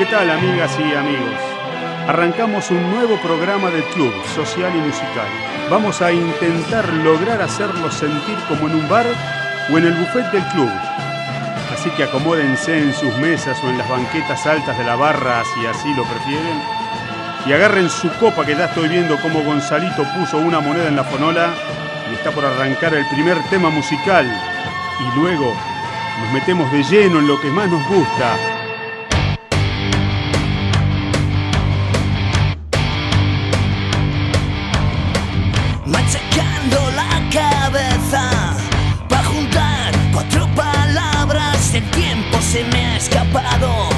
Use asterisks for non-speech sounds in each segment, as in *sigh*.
¿Qué tal amigas y amigos? Arrancamos un nuevo programa del club social y musical. Vamos a intentar lograr hacerlos sentir como en un bar o en el buffet del club. Así que acomódense en sus mesas o en las banquetas altas de la barra si así lo prefieren. Y agarren su copa que ya estoy viendo cómo Gonzalito puso una moneda en la fonola y está por arrancar el primer tema musical. Y luego nos metemos de lleno en lo que más nos gusta, me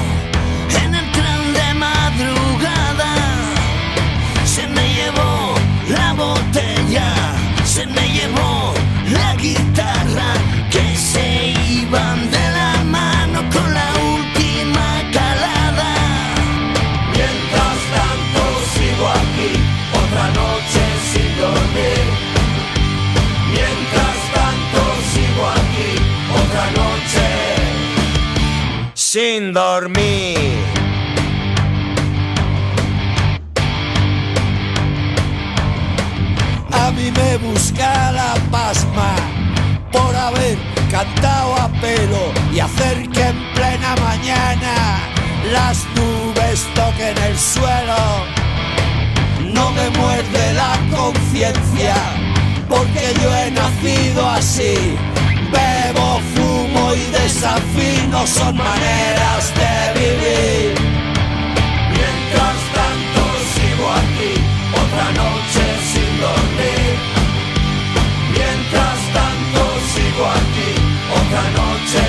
dormir. A mí me busca la pasma por haber cantado a pelo y hacer que en plena mañana las nubes toquen el suelo. No me muerde la conciencia porque yo he nacido así. Bebo, fumo y desafino son maneras de vivir. Mientras tanto sigo aquí, otra noche sin dormir. Mientras tanto sigo aquí, otra noche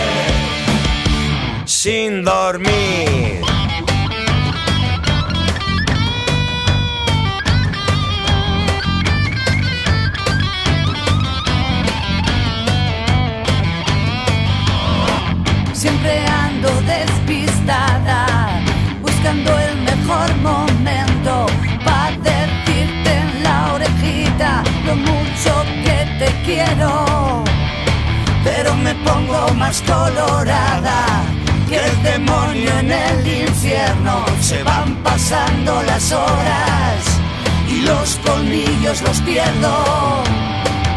sin dormir. Ando despistada, buscando el mejor momento para decirte en la orejita lo mucho que te quiero. Pero me pongo más colorada que el demonio en el infierno. Se van pasando las horas y los colmillos los pierdo.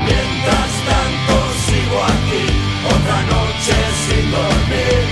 Mientras tanto sigo aquí, otra noche sin dormir.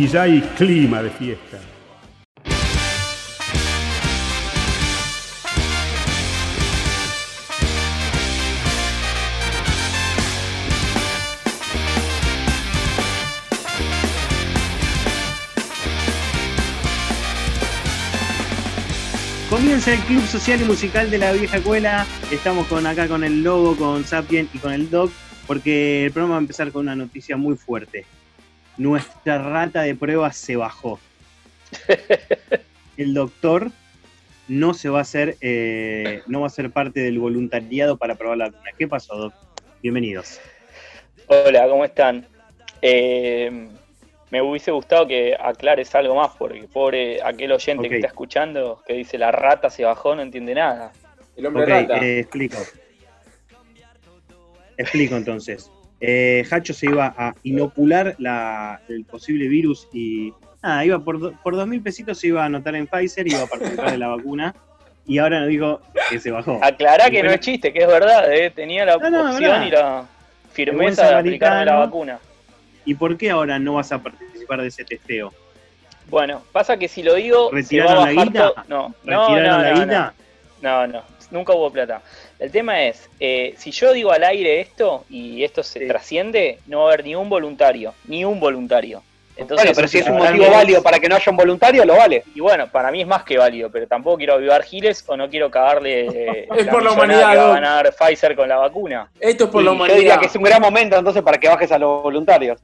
Y ya hay clima de fiesta. Comienza el Club Social y Musical de la Vieja Escuela. Estamos con acá con el Lobo, con Sapien y con el Doc, porque el programa va a empezar con una noticia muy fuerte. Nuestra rata de pruebas se bajó. *laughs* El doctor no se va a hacer, eh, no va a ser parte del voluntariado para probar la vacuna. ¿Qué pasó, Doc? Bienvenidos. Hola, ¿cómo están? Eh, me hubiese gustado que aclares algo más, porque pobre aquel oyente que está escuchando, que dice la rata se bajó, no entiende nada. El hombre Ok, rata. eh, explico. Explico entonces. Eh, Hacho se iba a inocular el posible virus y nada, iba por, por dos mil pesitos se iba a anotar en Pfizer, iba a participar de la vacuna y ahora nos dijo que se bajó. Aclará que no es chiste, que es verdad, eh, tenía la opción y la firmeza de aplicarme la vacuna. ¿Y por qué ahora no vas a participar de ese testeo? Bueno, pasa que si lo digo. ¿Retiraron la guita? No, no, no, la guita? No, no, nunca hubo plata. El tema es, eh, si yo digo al aire esto y esto se trasciende, no va a haber ni un voluntario, ni un voluntario. Entonces, bueno, pero si es un motivo válido para que no haya un voluntario, lo vale. Y bueno, para mí es más que válido, pero tampoco quiero avivar giles o no quiero cagarle eh, *laughs* es por la humanidad, que va a ganar Pfizer con la vacuna. Esto es por la humanidad. Yo diría que es un gran momento entonces para que bajes a los voluntarios.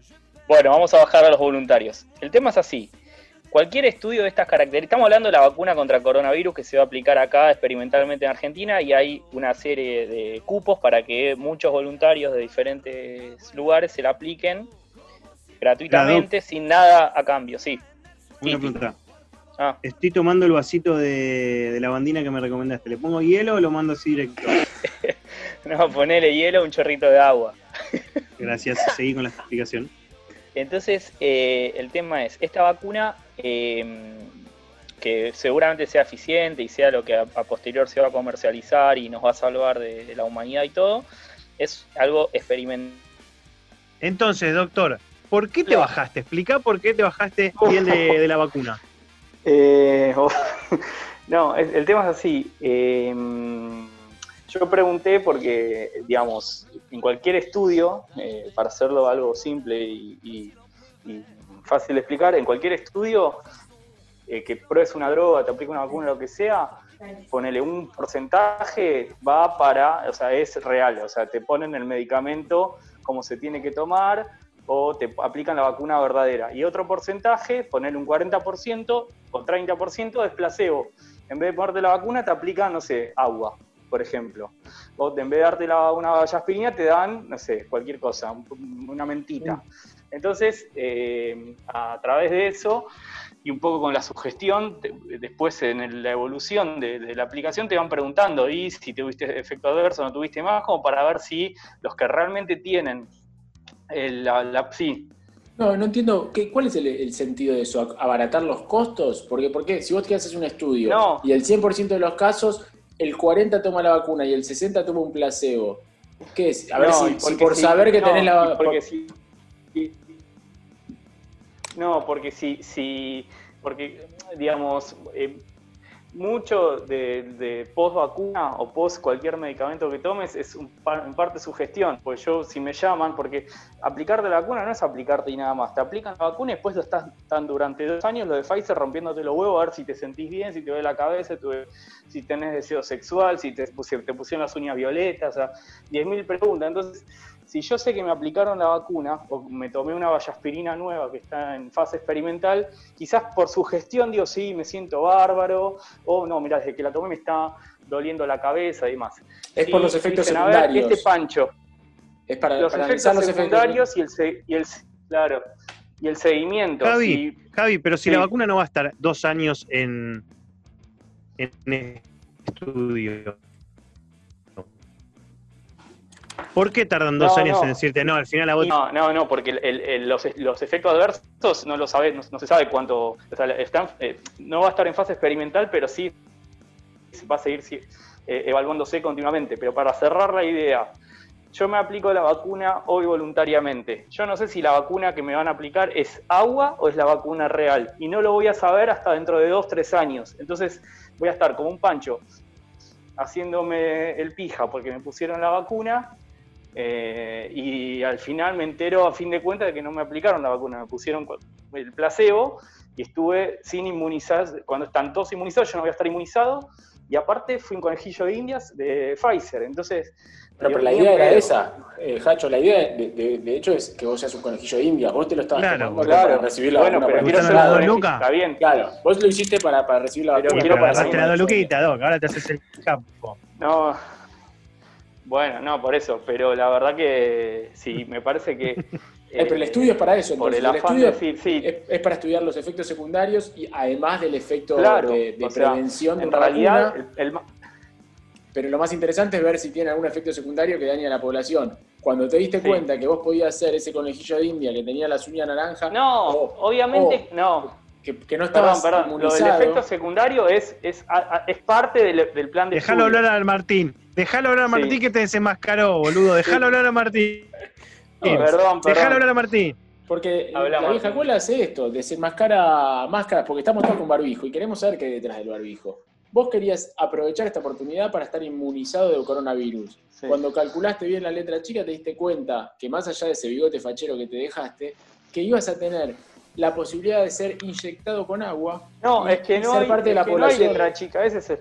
Bueno, vamos a bajar a los voluntarios. El tema es así. Cualquier estudio de estas características, estamos hablando de la vacuna contra coronavirus que se va a aplicar acá experimentalmente en Argentina y hay una serie de cupos para que muchos voluntarios de diferentes lugares se la apliquen gratuitamente sin nada a cambio, sí. Una pregunta. Ah. Estoy tomando el vasito de, la bandina que me recomendaste. ¿Le pongo hielo o lo mando así directo? *laughs* no, ponele hielo, un chorrito de agua. Gracias, seguí con la explicación. Entonces, eh, el tema es, esta vacuna, em, que seguramente sea eficiente y sea lo que a, posterior se va a comercializar y nos va a salvar de, la humanidad y todo, es algo experimental. Entonces, doctor, ¿por qué te bajaste? Explica por qué te bajaste bien *laughs* de, la vacuna. Eh, *laughs* no, el, tema es así. Em, yo pregunté porque, digamos, en cualquier estudio, eh, para hacerlo algo simple y, fácil de explicar, en cualquier estudio eh, que pruebes una droga, te aplica una vacuna, lo que sea, ponele un porcentaje, va para, o sea, es real, o sea, te ponen el medicamento como se tiene que tomar o te aplican la vacuna verdadera. Y otro porcentaje, ponele un 40% o 30% es placebo. En vez de ponerte la vacuna, te aplican, no sé, agua por ejemplo. O en vez de darte la, una aspirina, te dan, no sé, cualquier cosa, una mentita. Entonces, eh, a través de eso y un poco con la sugestión, después en la evolución de, la aplicación te van preguntando y si tuviste efecto adverso o no tuviste más, como para ver si los que realmente tienen la, la, sí, no, no entiendo. ¿qué, ¿Cuál es el, sentido de eso? ¿Abaratar los costos? Porque, ¿por qué? Si vos te haces un estudio y el 100% de los casos el 40 toma la vacuna y el 60 toma un placebo. ¿Qué es? A ver si, por saber que tenés la si, No, porque si, si porque digamos, eh, mucho de, post vacuna o post cualquier medicamento que tomes es en parte su gestión. Pues yo, si me llaman, porque aplicarte la vacuna no es aplicarte y nada más. Te aplican la vacuna y después lo estás tan durante dos años, lo de Pfizer rompiéndote los huevos, a ver si te sentís bien, si te duele la cabeza, si tenés deseo sexual, si te, te pusieron las uñas violetas, o sea, 10.000 preguntas. Entonces, si yo sé que me aplicaron la vacuna o me tomé una vallaspirina nueva que está en fase experimental, quizás por su gestión digo, sí, me siento bárbaro, o no, mira, desde que la tomé me está doliendo la cabeza y demás. Es por los efectos secundarios. este pancho. Es para los efectos secundarios y el, y el, claro, y el seguimiento. Javi, Javi pero si la vacuna no va a estar dos años en, en estudio, ¿Por qué tardan dos años en decirte no? Al final la No, no, no, porque los, efectos adversos no lo sabe, no, se sabe cuánto. Eh, no va a estar en fase experimental, pero sí va a seguir eh, evaluándose continuamente. Pero para cerrar la idea, yo me aplico la vacuna hoy voluntariamente. Yo no sé si la vacuna que me van a aplicar es agua o es la vacuna real. Y no lo voy a saber hasta dentro de dos, tres años. Entonces voy a estar como un pancho haciéndome el pija porque me pusieron la vacuna eh, y al final me entero, a fin de cuentas, de que no me aplicaron la vacuna, me pusieron el placebo y estuve sin inmunizar. Cuando están todos inmunizados, yo no voy a estar inmunizado. Y aparte fui un conejillo de indias de Pfizer. Entonces. Pero, la idea era esa, eh, Hacho. La idea, de, hecho, es que vos seas un conejillo de indias. Vos te lo estabas claro, para recibir la bueno, vacuna. Pero quiero Está bien. Claro, vos lo hiciste para, para recibir la vacuna. Pero quiero para la Luquita, Doc. Ahora te haces el campo. No, bueno, no, por eso, pero la verdad que sí, me parece que... *laughs* Eh, pero el estudio es para eso, por el, estudio sí. es, para estudiar los efectos secundarios y además del efecto de, prevención en realidad, el, pero lo más interesante es ver si tiene algún efecto secundario que dañe a la población. cuando te diste cuenta que vos podías ser ese conejillo de India que tenía las uñas naranja. No, obviamente no. Que, no estaba perdón, Lo del efecto secundario es, es, es parte del, plan de Déjalo hablar al Martín. Déjalo hablar a Martín que te desenmascaró, boludo. Déjalo hablar a Martín. perdón, perdón. Déjalo hablar a Martín. Porque la vieja escuela hace esto, desenmascara máscaras, porque estamos todos con barbijo y queremos saber qué hay detrás del barbijo. Vos querías aprovechar esta oportunidad para estar inmunizado de coronavirus. Cuando calculaste bien la letra chica, te diste cuenta que más allá de ese bigote fachero que te dejaste, que ibas a tener la posibilidad de ser inyectado con agua. No, es que no hay, parte de la población. letra chica, ese es el...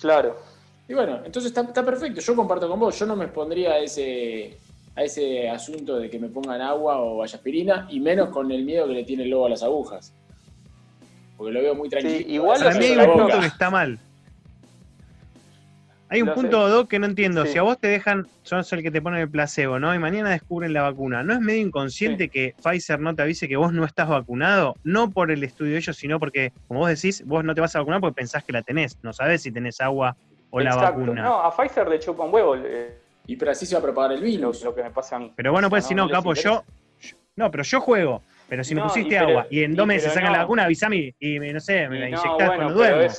Claro. Y bueno, entonces está, está, perfecto. Yo comparto con vos. Yo no me expondría a ese, a ese asunto de que me pongan agua o aspirina, y menos con el miedo que le tiene el lobo a las agujas. Porque lo veo muy tranquilo. igual Para mí hay un punto que está mal. Hay un punto, Doc, que no entiendo. Si a vos te dejan, son el que te ponen el placebo, ¿no? Y mañana descubren la vacuna. ¿No es medio inconsciente que Pfizer no te avise que vos no estás vacunado? No por el estudio de ellos, sino porque, como vos decís, vos no te vas a vacunar porque pensás que la tenés. No sabés si tenés agua o la vacuna. No, a Pfizer le chupa un huevo. Y pero así se va a propagar el virus. Lo, que me pasa a mí. Pero bueno, pues si no, capo, yo, No, pero yo juego. Pero si me pusiste agua y en dos meses sacan la vacuna, avísame y, no sé, me la inyectás cuando duermo.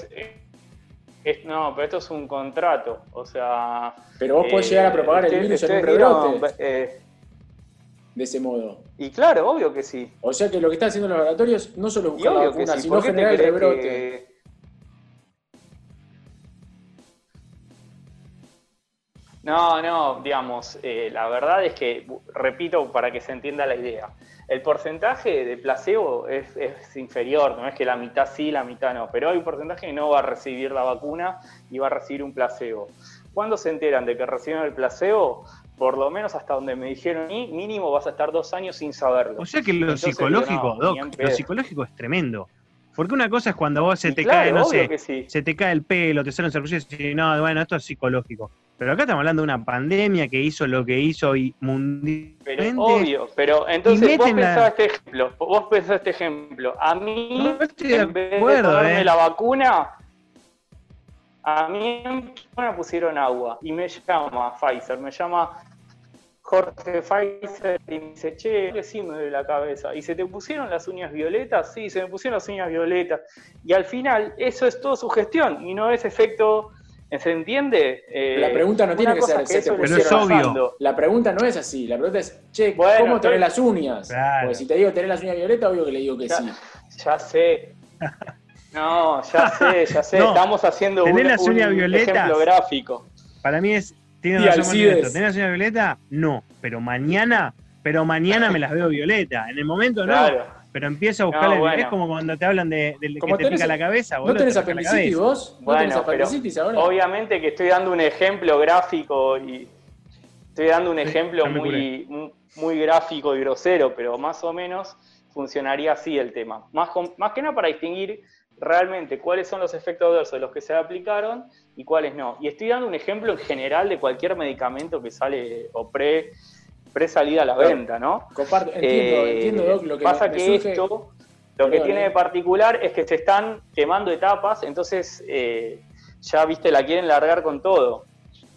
No, pero esto es un contrato, o sea... Pero vos podés llegar a propagar el virus en un rebrote. Eh, de ese modo. Y claro, obvio que sí. O sea que lo que están haciendo los laboratorios no solo buscar la vacuna, sino generar el rebrote. No, no, digamos, eh, la verdad es que, repito, para que se entienda la idea, el porcentaje de placebo es, inferior, no es que la mitad sí, la mitad no, pero hay un porcentaje que no va a recibir la vacuna y va a recibir un placebo. ¿Cuándo se enteran de que reciben el placebo? Por lo menos hasta donde me dijeron, y mínimo vas a estar dos años sin saberlo. O sea que lo psicológico, Doc, lo psicológico es tremendo. Porque una cosa es cuando vos se te cae, no sé, se te cae el pelo, te salen servillos y no, bueno, esto es psicológico. Pero acá estamos hablando de una pandemia que hizo lo que hizo y mundialmente. Pero obvio, pero entonces vos pensás este ejemplo, vos pensás este ejemplo. A mí, en vez de ponerme eh. la vacuna, a mí me pusieron agua y me llama Pfizer, me llama Jorge Pfizer y me dice, che, que sí me duele la cabeza. ¿Y se te pusieron las uñas violetas? Sí, se me pusieron las uñas violetas. Y al final, eso es todo su gestión y no es efecto. ¿Se entiende? Eh, la pregunta no tiene que ser, se te pero es obvio. La pregunta no es así. La pregunta es, che, ¿cómo tenés las uñas? Porque si te digo tenés las uñas violetas, obvio que le digo que sí. Ya sé. *laughs* No, ya sé, ya sé. Estamos haciendo un, las uñas un ejemplo gráfico. Para mí es ¿Tiene ¿Tenés la señal violeta? No, pero mañana, pero mañana me las veo violeta. En el momento no, pero empiezo a buscarle. Es como cuando te hablan de, que te pica la cabeza. ¿No tenés apendicitis vos? ¿No tenés apendicitis ahora? Obviamente que estoy dando un ejemplo gráfico y estoy dando un ejemplo muy, muy gráfico y grosero, pero más o menos funcionaría así el tema. Más, más que nada para distinguir realmente cuáles son los efectos adversos de los que se aplicaron y cuáles no. Y estoy dando un ejemplo en general de cualquier medicamento que sale o pre, pre salida a la venta, ¿no? Comparto, entiendo, eh, entiendo, Doc, lo que Pasa que esto, lo que tiene de particular es que se están quemando etapas, entonces eh, ya, viste, la quieren largar con todo.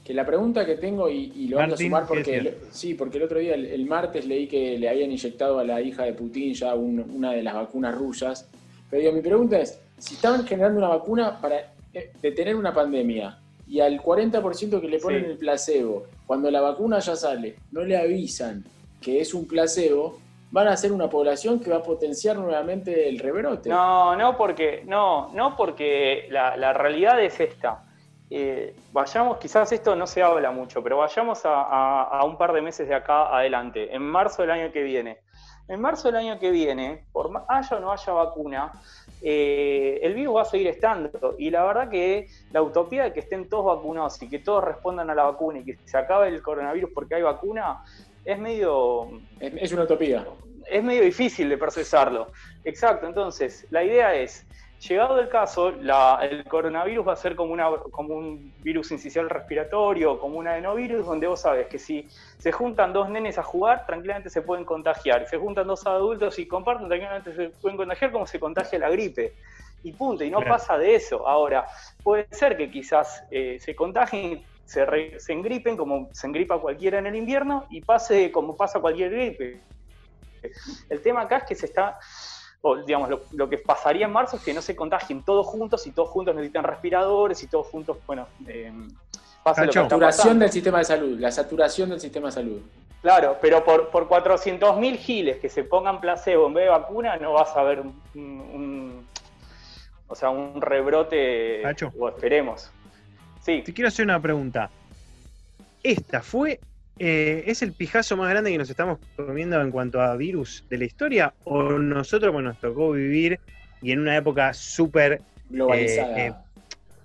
Que la pregunta que tengo, y, lo van a sumar porque, sí, porque el otro día, el, martes, leí que le habían inyectado a la hija de Putin ya una de las vacunas rusas. Pero mi pregunta es, si estaban generando una vacuna para eh, detener una pandemia y al 40% que le ponen el placebo, cuando la vacuna ya sale, no le avisan que es un placebo, van a ser una población que va a potenciar nuevamente el rebrote. No, no porque, no, no porque la, realidad es esta. Eh, vayamos, quizás esto no se habla mucho, pero vayamos a, a, un par de meses de acá adelante, en marzo del año que viene. En marzo del año que viene, por haya o no haya vacuna, eh, el virus va a seguir estando. Y la verdad que la utopía de que estén todos vacunados y que todos respondan a la vacuna y que se acabe el coronavirus porque hay vacuna, es medio... Es, una utopía. Es medio difícil de procesarlo. Exacto, entonces la idea es Llegado el caso, el coronavirus va a ser como, una, como un virus incisional respiratorio, como un adenovirus, donde vos sabes que si se juntan dos nenes a jugar, tranquilamente se pueden contagiar. Se juntan dos adultos y comparten, tranquilamente se pueden contagiar como se contagia la gripe. Y punto, y no pasa de eso. Ahora, puede ser que quizás eh, se contagien se, se engripen como se engripa cualquiera en el invierno y pase como pasa cualquier gripe. El tema acá es que se está, o digamos, lo, que pasaría en marzo es que no se contagien todos juntos y todos juntos necesitan respiradores y todos juntos, bueno, eh, pasa la saturación del sistema de salud, la saturación del sistema de salud. Claro, pero por, por 400.000 giles que se pongan placebo en vez de vacuna, no vas a ver un, o sea, un rebrote, o esperemos. Sí. Te quiero hacer una pregunta. ¿Esta fue, eh, es el pijazo más grande que nos estamos comiendo en cuanto a virus de la historia? ¿O nosotros, bueno, nos tocó vivir y en una época súper globalizada? Eh,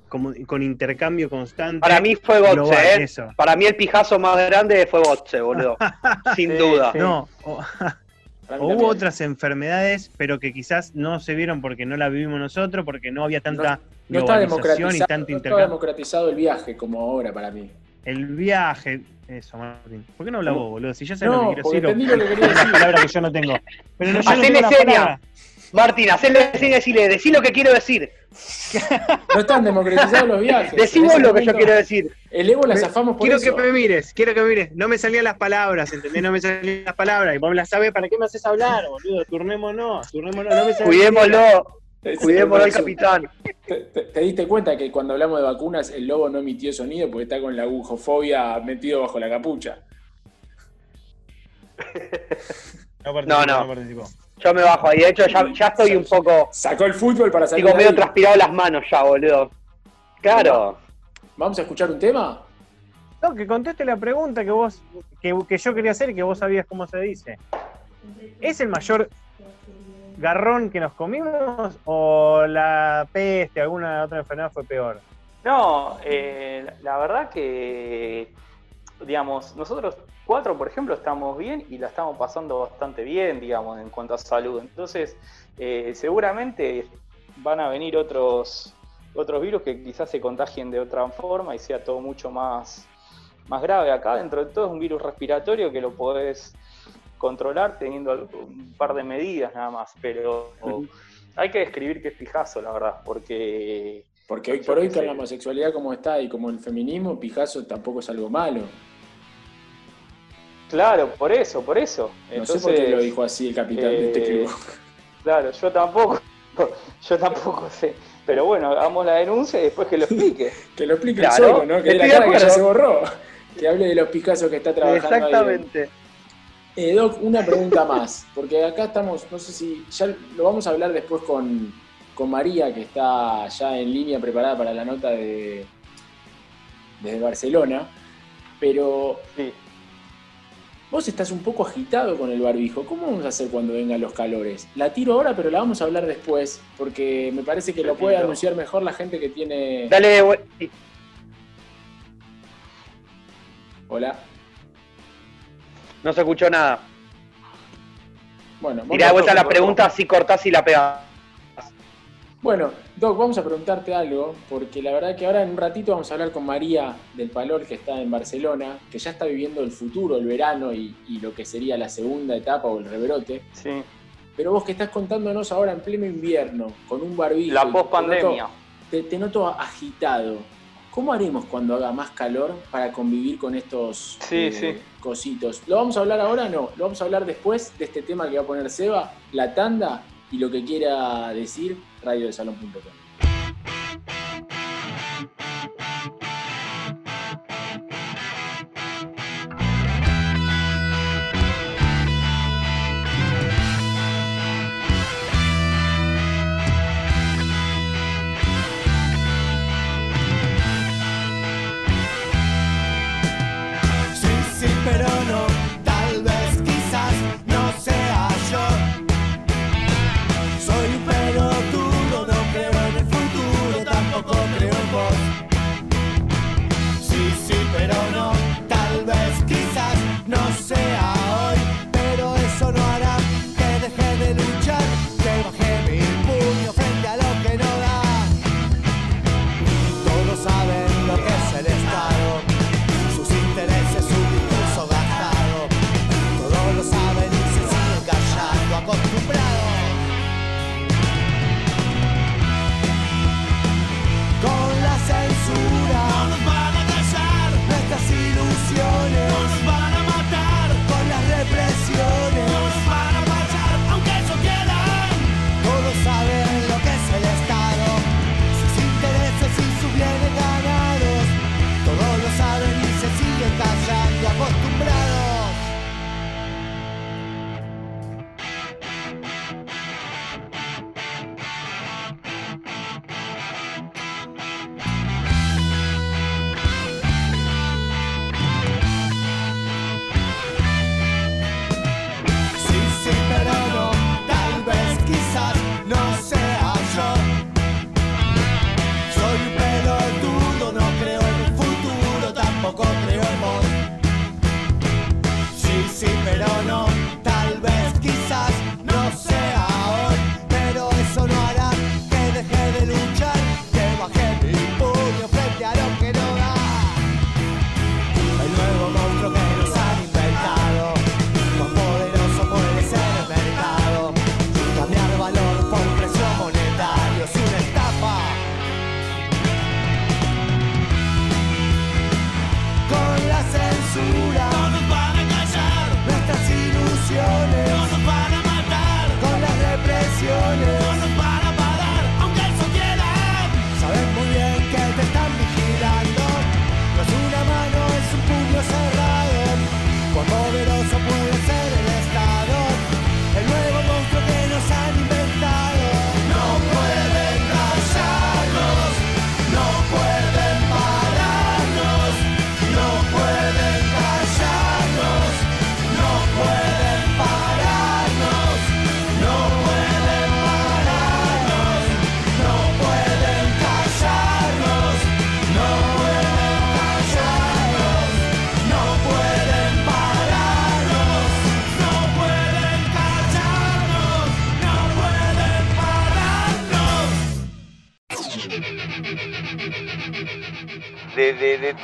con intercambio constante. Para mí fue ¿eh? Para mí el pijazo más grande fue Gotze, boludo. *laughs* Sin duda. No, o, *laughs* hubo otras enfermedades, pero que quizás no se vieron porque no la vivimos nosotros, porque no había tanta no, y tanto intercambio. No está democratizado el viaje como ahora para mí. El viaje, eso, Martín. ¿Por qué no hablas vos, boludo? Si ya sé lo que quiero decir. Entendí lo que quería decir. palabra que yo no tengo. Pero no, yo Hacele no seña. Martín, hacele seña y decirle, decí lo que quiero decir. No están democratizados los viajes. *laughs* Decimos lo que yo quiero decir. El Evo la zafamos por quiero que me mires, quiero que me mires. No me salían las palabras, ¿entendés? No me salían las palabras. Y vos me las sabés, ¿para qué me haces hablar, boludo? Turnémonos, turnémonos. No me Cuidémoslo. Cuidémoslo al capitán. ¿Te, diste cuenta que cuando hablamos de vacunas el lobo no emitió sonido porque está con la agujofobia metido bajo la capucha? No, no. no yo me bajo ahí. De hecho, ya, estoy un poco. Sacó el fútbol para salir. Digo, medio transpirado las manos ya, boludo. Claro. ¿Vamos a escuchar un tema? No, que conteste la pregunta que vos, que, que yo quería hacer y que vos sabías cómo se dice. ¿Es el mayor garrón que nos comimos o la peste, alguna otra enfermedad fue peor? No, eh, la verdad que, digamos, nosotros cuatro, por ejemplo, estamos bien y la estamos pasando bastante bien, digamos, en cuanto a salud. Entonces, eh, seguramente van a venir otros, otros virus que quizás se contagien de otra forma y sea todo mucho más, más grave. Acá, dentro de todo, es un virus respiratorio que lo podés controlar teniendo un par de medidas nada más, pero hay que describir que es pijazo, la verdad, porque... Porque hoy por hoy con la homosexualidad como está y como el feminismo, pijazo tampoco es algo malo. Claro, por eso, por eso. No sé por qué lo dijo así el capitán de este eh, club. Claro, yo tampoco, *laughs* yo tampoco sé. Pero bueno, hagamos la denuncia y después que lo explique. *laughs* que lo explique solo, ¿no? Que la cara que ya se borró. Que hable de los picazos que está trabajando. Exactamente. Eh, Doc, una pregunta más, porque acá estamos, no sé si ya lo vamos a hablar después con, con María, que está ya en línea preparada para la nota de desde Barcelona, pero sí. Vos estás un poco agitado con el barbijo. ¿Cómo vamos a hacer cuando vengan los calores? La tiro ahora, pero la vamos a hablar después, porque me parece que lo puede anunciar mejor la gente que tiene. Dale, Hola. No se escuchó nada. Bueno, Tira de vuelta la pregunta, si cortás y la pegás. Bueno, Doc, vamos a preguntarte algo, porque la verdad que ahora en un ratito vamos a hablar con María del Palor, que está en Barcelona, que ya está viviendo el futuro, el verano y, lo que sería la segunda etapa o el rebrote. Sí. Pero vos que estás contándonos ahora en pleno invierno, con un barbijo. La post-pandemia. Te, noto agitado. ¿Cómo haremos cuando haga más calor para convivir con estos eh, cositos? ¿Lo vamos a hablar ahora? No, lo vamos a hablar después de este tema que va a poner Seba, la tanda y lo que quiera decir radiodesalón.com.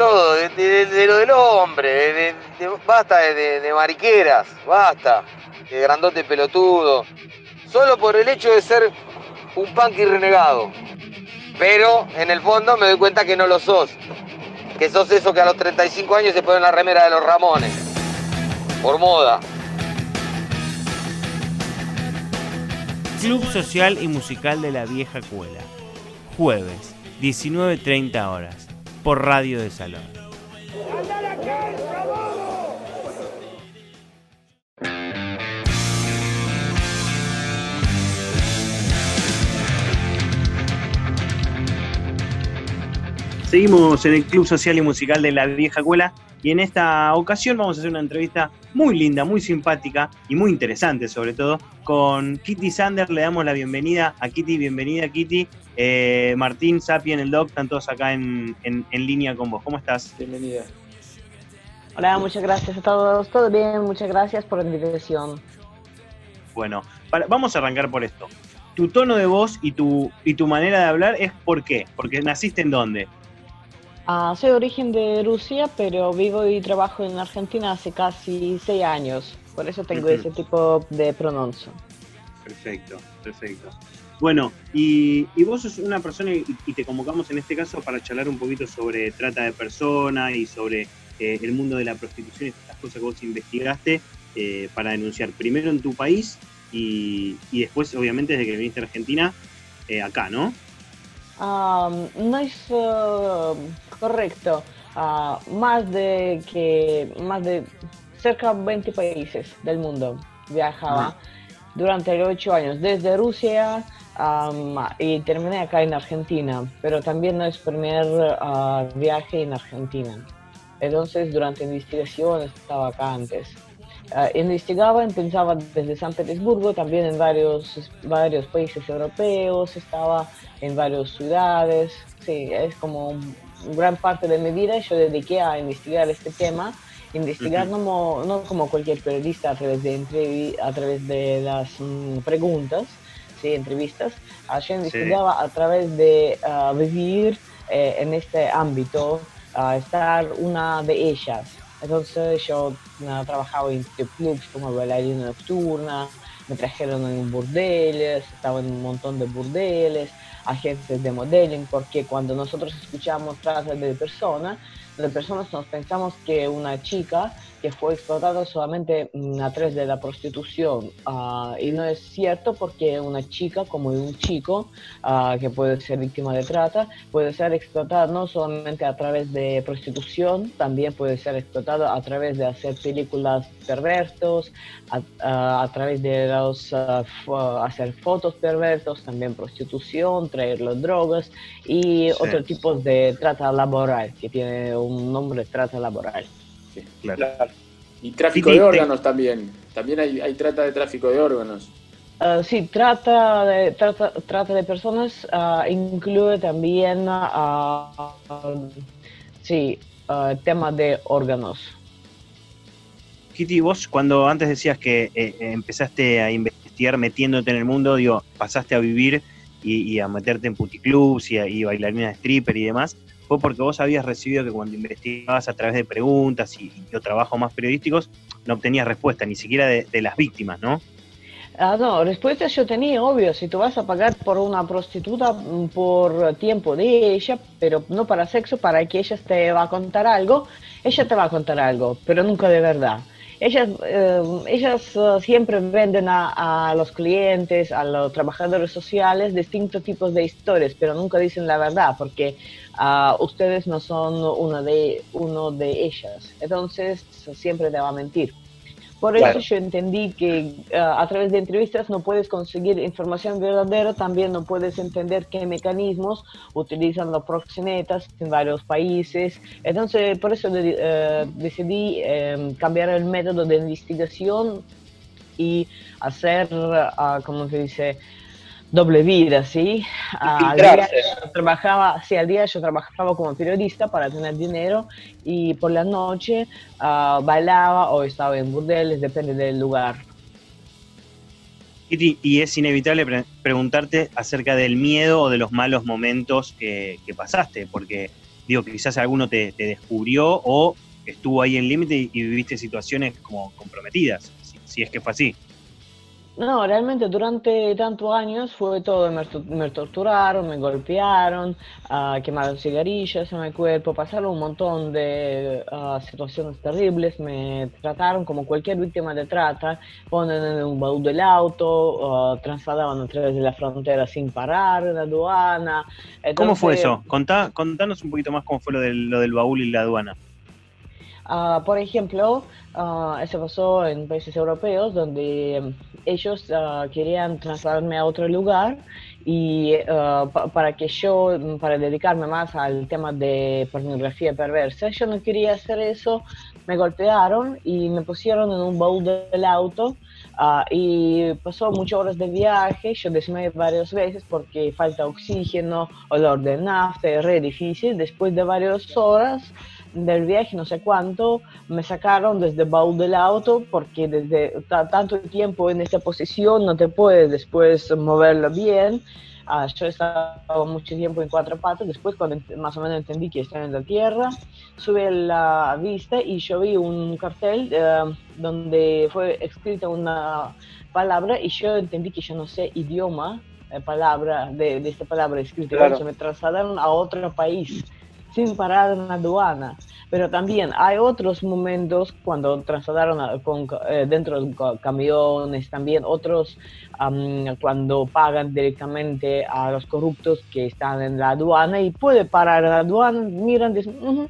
todo, de, lo del hombre, basta de, mariqueras, basta, de grandote pelotudo, solo por el hecho de ser un punky renegado. Pero en el fondo me doy cuenta que no lo sos, que sos eso que a los 35 años se pone en la remera de los Ramones, por moda. Club Social y Musical de la Vieja Cuela. Jueves, 19.30 horas por Radio de Salón. Seguimos en el Club Social y Musical de la Vieja Cuela y en esta ocasión vamos a hacer una entrevista muy linda, muy simpática y muy interesante sobre todo con Kitty Sander. Le damos la bienvenida a Kitty, bienvenida Kitty. Eh, Martín, Sapien, el Doc, están todos acá en, línea con vos. ¿Cómo estás? Bienvenida. Hola, muchas gracias a todos. Todo bien, muchas gracias por la invitación. Bueno, vamos a arrancar por esto. Tu tono de voz y tu, y tu manera de hablar es por qué, porque naciste en dónde. Ah, soy de origen de Rusia, pero vivo y trabajo en Argentina hace casi seis años. Por eso tengo ese tipo de pronuncia. Perfecto, perfecto. Bueno, y, vos sos una persona y, te convocamos en este caso para charlar un poquito sobre trata de personas y sobre eh, el mundo de la prostitución y estas cosas que vos investigaste eh, para denunciar primero en tu país y, después, obviamente, desde que viniste a Argentina, eh, acá, ¿no? No es uh, correcto. Ah, más de que más de cerca de 20 países del mundo viajaba durante los ocho años, desde Rusia y terminé acá en Argentina, pero también no es primer ah, viaje en Argentina. Entonces, durante investigación estaba acá antes. Uh, investigaba, pensaba desde San Petersburgo, también en varios, varios países europeos, estaba en varias ciudades. Sí, es como gran parte de mi vida yo dediqué a investigar este tema, investigar no, no, como cualquier periodista a través de, a través de las mm, preguntas, ¿sí? entrevistas, uh, yo investigaba a través de uh, vivir eh, en este ámbito, estar una de ellas. Entonces yo trabajaba en clubs como bailarina nocturna, me trajeron en burdeles, estaba en un montón de burdeles, agencias de modeling, porque cuando nosotros escuchamos trata de personas, de personas nos pensamos que una chica que fue explotada solamente mm, a través de la prostitución. Ah, y no es cierto porque una chica como un chico ah, que puede ser víctima de trata puede ser explotada no solamente a través de prostitución, también puede ser explotado a través de hacer películas perversos, a, través de los, ah, hacer fotos perversos, también prostitución, traer las drogas y otros tipos de trata laboral, que tiene un nombre trata laboral. Claro. Y tráfico de órganos también. También hay, trata de tráfico de órganos. Uh, sí, trata de, trata, trata de personas uh, incluye también uh, sí, tema de órganos. Kitty, vos cuando antes decías que eh, empezaste a investigar metiéndote en el mundo, digo, pasaste a vivir y, a meterte en puticlubs y, y bailarina de stripper y demás, fue porque vos habías recibido que cuando investigabas a través de preguntas y, y trabajos más periodísticos, no obtenías respuesta, ni siquiera de, las víctimas, ¿no? Ah, no, respuestas yo tenía, obvio, si tú vas a pagar por una prostituta mm, por tiempo de ella, pero no para sexo, para que ella te va a contar algo, ella te va a contar algo, pero nunca de verdad. Ellas, eh, ellas eh, siempre venden a, a, los clientes, a los trabajadores sociales, distintos tipos de historias, pero nunca dicen la verdad, porque uh, ustedes no son uno de, uno de ellas. Entonces, siempre te va a mentir. Por eso yo entendí que uh, a través de entrevistas no puedes conseguir información verdadera, también no puedes entender qué mecanismos utilizan los proxenetas en varios países. Entonces, por eso uh, decidí um, cambiar el método de investigación y hacer, uh, como se dice, doble vida, ¿sí? Al día yo trabajaba, sí, al día yo trabajaba como periodista para tener dinero y por la noche uh, bailaba o estaba en burdeles, depende del lugar. Y, y es inevitable preguntarte acerca del miedo o de los malos momentos que, que pasaste, porque digo, quizás alguno te, te descubrió o estuvo ahí en límite y, viviste situaciones como comprometidas, si es que fue así. No, realmente durante tantos años fue todo, me, torturaron, me golpearon, uh, quemaron cigarrillas en mi cuerpo, pasaron un montón de uh, situaciones terribles, me trataron como cualquier víctima de trata, ponen en un baúl del auto, uh, trasladaban a través de la frontera sin parar en la aduana. ¿Cómo fue eso? Contá, contanos un poquito más cómo fue lo del, lo del baúl y la aduana. Por ejemplo, eso pasó en países europeos donde ellos uh, querían trasladarme a otro lugar y uh, para que yo, para dedicarme más al tema de pornografía perversa, yo no quería hacer eso, me golpearon y me pusieron en un baúl del auto uh, y pasó muchas horas de viaje, yo desmayé varias veces porque falta oxígeno, olor de nafta, es re difícil, después de varias horas del viaje, no sé cuánto, me sacaron desde el baúl del auto porque desde tanto tiempo en esta posición no te puedes después moverlo bien. Ah, yo estaba mucho tiempo en cuatro patas, después cuando más o menos entendí que estaba en la tierra, subí la vista y yo vi un cartel eh, donde fue escrita una palabra y yo entendí que yo no sé idioma, eh, palabra de, de, esta palabra escrita, claro. me trasladaron a otro país sin parar en la aduana. Pero también hay otros momentos cuando trasladaron con, eh, dentro de camiones, también otros cuando pagan directamente a los corruptos que están en la aduana y puede parar en la aduana, miran, dicen,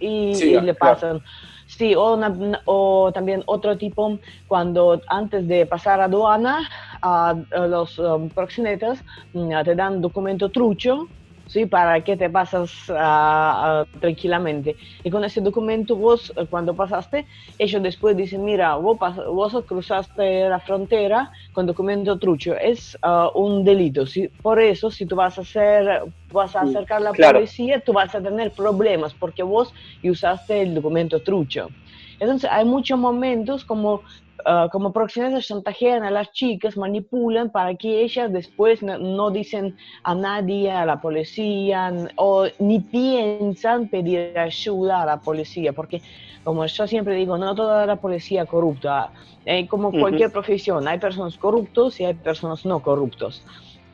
y, le pasan. Sí, o, o, también otro tipo, cuando antes de pasar a aduana, a, los um, proxenetas mm, te dan documento trucho ¿sí? Para que te pasas uh, uh, tranquilamente. Y con ese documento vos, eh, cuando pasaste, ellos después dicen, mira, vos, vos cruzaste la frontera con documento trucho, es uh, un delito. ¿sí? Por eso, si tú vas a hacer, vas a acercar a la policía, tú vas a tener problemas porque vos usaste el documento trucho. Entonces hay muchos momentos como Uh, como proxenetas chantajean a las chicas, manipulan para que ellas después no, dicen a nadie, a la policía, o ni piensan pedir ayuda a la policía, porque como yo siempre digo, no toda la policía corrupta, eh, como cualquier profesión, hay personas corruptos y hay personas no corruptos.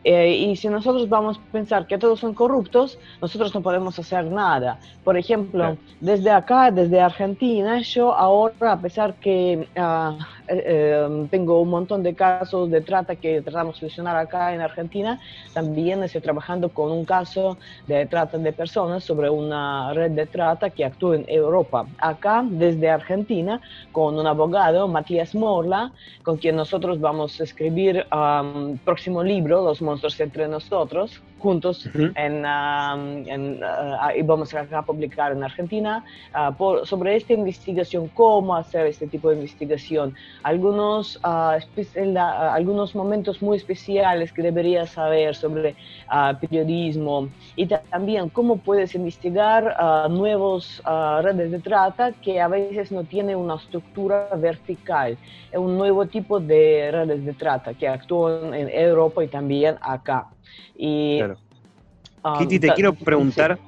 Eh, y si nosotros vamos a pensar que todos son corruptos, nosotros no podemos hacer nada. Por ejemplo, desde acá, desde Argentina, yo ahora, a pesar que uh, eh, tengo un montón de casos de trata que tratamos de solucionar acá en Argentina. También estoy trabajando con un caso de trata de personas sobre una red de trata que actúa en Europa. Acá, desde Argentina, con un abogado, Matías Morla, con quien nosotros vamos a escribir el próximo libro, Los monstruos entre nosotros, juntos en, y vamos a publicar en Argentina sobre esta investigación, cómo hacer este tipo de investigación, algunos, algunos momentos muy especiales que deberías saber sobre periodismo y también cómo puedes investigar nuevos redes de trata que a veces no tienen una estructura vertical, es un nuevo tipo de redes de trata que actúan en Europa y también acá. Y, um, Kitty, te quiero preguntar,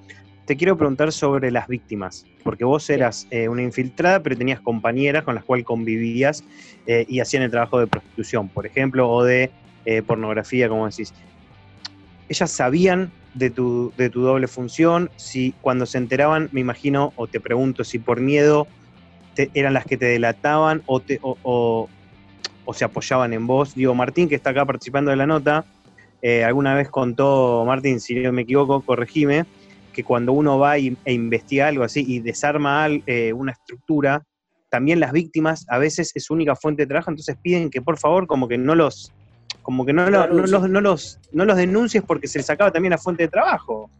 te quiero preguntar sobre las víctimas, porque vos eras eh, una infiltrada, pero tenías compañeras con las cuales convivías eh, y hacían el trabajo de prostitución, por ejemplo, o de eh, pornografía, como decís. Ellas sabían de tu, de tu doble función, si cuando se enteraban, me imagino, o te pregunto si por miedo eran las que te delataban o, te, o, se apoyaban en vos. Digo, Martín, que está acá participando de la nota, eh, alguna vez contó, Martín, si no me equivoco, corregime, que cuando uno va e investiga algo así y desarma eh, una estructura, también las víctimas a veces es su única fuente de trabajo, entonces piden que por favor como que no los como que no, no, los, no, los, no los denuncies porque se les acaba también la fuente de trabajo.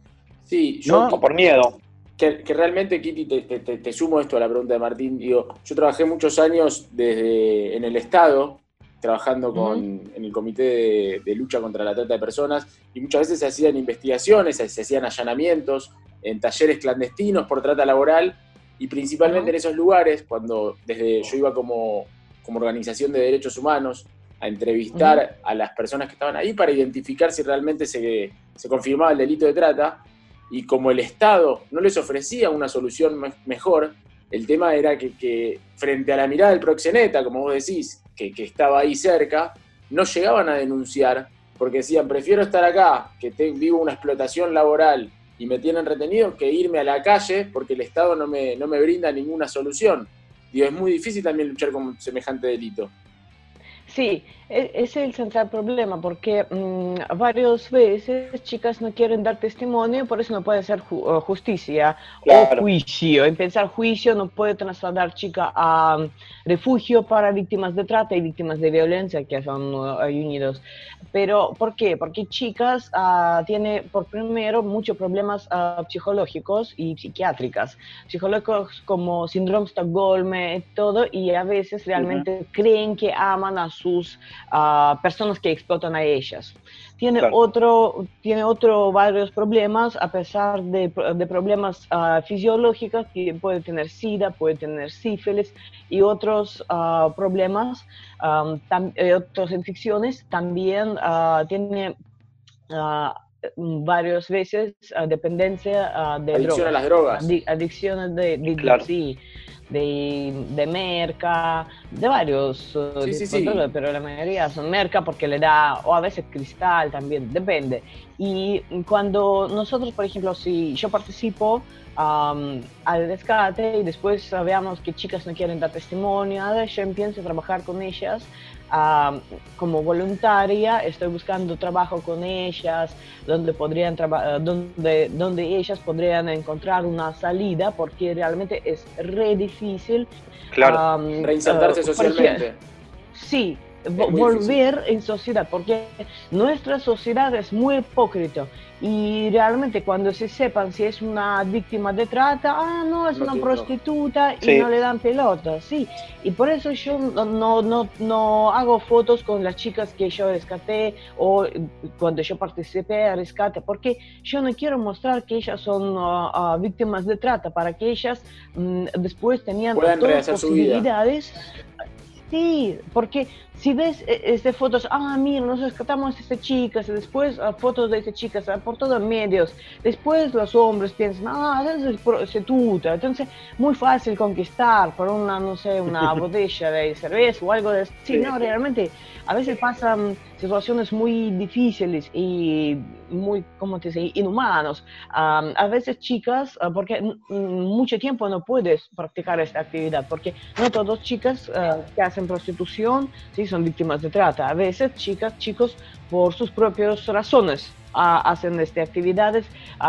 Sí, yo por miedo. Que, realmente, Kitty, te, sumo esto a la pregunta de Martín. Digo, yo trabajé muchos años desde en el Estado, trabajando con, en el Comité de, Lucha contra la Trata de Personas, y muchas veces se hacían investigaciones, se, hacían allanamientos en talleres clandestinos por trata laboral, y principalmente en esos lugares, cuando desde yo iba como, como organización de derechos humanos a entrevistar a las personas que estaban ahí para identificar si realmente se, se confirmaba el delito de trata, y como el Estado no les ofrecía una solución mejor, el tema era que, frente a la mirada del proxeneta, como vos decís, que, estaba ahí cerca, no llegaban a denunciar porque decían, prefiero estar acá, que vivo una explotación laboral y me tienen retenido, que irme a la calle porque el Estado no me, no me brinda ninguna solución. Digo, es muy difícil también luchar con semejante delito. Sí, ese es el central problema, porque mm, varias veces chicas no quieren dar testimonio, por eso no puede ser justicia o juicio. En pensar juicio no puede trasladar chica a mm, refugio para víctimas de trata y víctimas de violencia que son uh, unidos. Pero, ¿por qué? Porque chicas uh, tienen, por primero, muchos problemas uh, psicológicos y psiquiátricos. Psicológicos como síndrome Stockholm, y todo, y a veces realmente creen que aman a sus personas que explotan a ellas. Tiene, otro, tiene otro varios problemas, a pesar de, de problemas fisiológicos, que puede tener SIDA, puede tener sífilis y otros problemas, eh, otras infecciones, también tiene varias veces dependencia de adicción a las drogas. Adicciones de, de, de, de merca, de varios, eh, sí, pero la mayoría son merca porque le da, o a veces cristal también, depende. Y cuando nosotros, por ejemplo, si yo participo al rescate y después veamos que chicas no quieren dar testimonio, yo empiezo a trabajar con ellas como voluntaria, estoy buscando trabajo con ellas, donde, podrían donde, donde ellas podrían encontrar una salida, porque realmente es re difícil. Claro, reinsertarse socialmente. Sí, volver en sociedad, porque nuestra sociedad es muy hipócrita y realmente cuando se sepan si es una víctima de trata, ah, no, es una prostituta y no le dan pelota, sí. Y por eso yo no, no, no hago fotos con las chicas que yo rescaté o cuando yo participé a rescate, porque yo no quiero mostrar que ellas son ah, ah, víctimas de trata, para que ellas mm, después tenían todas las posibilidades. Sí, porque si ves eh, este, fotos, ah, mira, nos rescatamos a esta chica, después ah, fotos de esta chica por todos medios, después los hombres piensan, ah, es prostituta, entonces muy fácil conquistar por una, no sé, una *laughs* botella de cerveza o algo de Sí, no, realmente a veces pasan situaciones muy difíciles y muy, ¿cómo te dice?, inhumanos. a veces chicas, ah, porque mucho tiempo no puedes practicar esta actividad, porque no todas chicas ah, que hacen prostitución, ¿sí? Son víctimas de trata. A veces chicas, chicos, por sus propias razones hacen estas actividades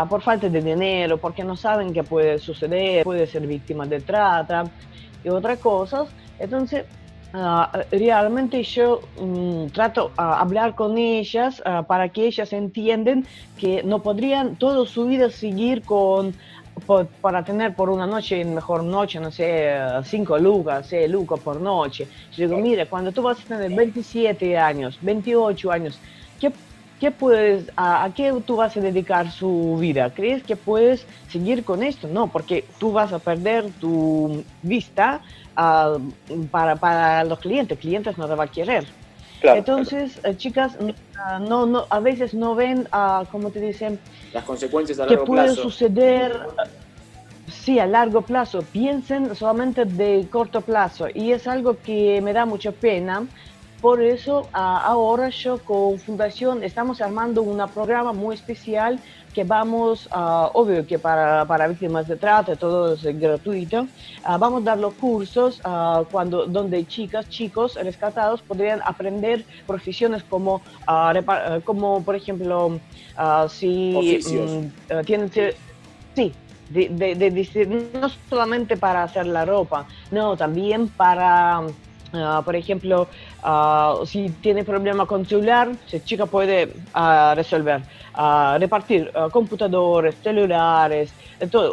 por falta de dinero, porque no saben qué puede suceder, puede ser víctima de trata y otras cosas. Entonces, Ah, realmente yo mm, trato de hablar con ellas ah, para que ellas entiendan que no podrían toda su vida seguir con para tener por una noche, mejor noche, no sé, cinco lucas, seis lucas por noche. Yo digo, mire, cuando tú vas a tener 27 años, 28 años, ¿qué, qué puedes, a, qué tú vas a dedicar su vida? ¿Crees que puedes seguir con esto? No, porque tú vas a perder tu vista para, para, los clientes, clientes no te va a querer. Entonces, eh, chicas, ah, no, no, a veces no ven, uh, como te dicen, las consecuencias a largo. Que puede suceder, sí, a largo plazo. Piensen solamente de corto plazo y es algo que me da mucha pena. Por eso ahora yo con Fundación estamos armando un programa muy especial que vamos, uh, obvio que para, para, víctimas de trata todo es gratuito, ah, vamos a dar los cursos uh, cuando, donde chicas, chicos rescatados podrían aprender profesiones como, como por ejemplo, si mm, tienen... Sí, de, de, de, no solamente para hacer la ropa, no, también para Ah, por ejemplo, ah, si tiene problema con celular, esa chica puede ah, resolver, repartir computadores, celulares,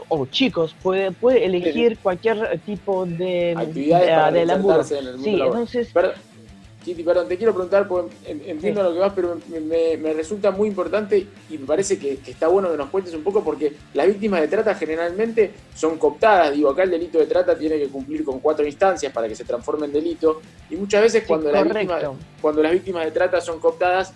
o chicos, puede, puede elegir cualquier tipo de, Actividades de, laburo. sí, entonces, Kitty, perdón, te quiero preguntar, porque entiendo lo que vas, pero me, resulta muy importante y me parece que, está bueno que nos cuentes un poco porque las víctimas de trata generalmente son cooptadas. Digo, acá el delito de trata tiene que cumplir con cuatro instancias para que se transforme en delito. Y muchas veces cuando, las, víctimas, cuando las víctimas de trata son cooptadas,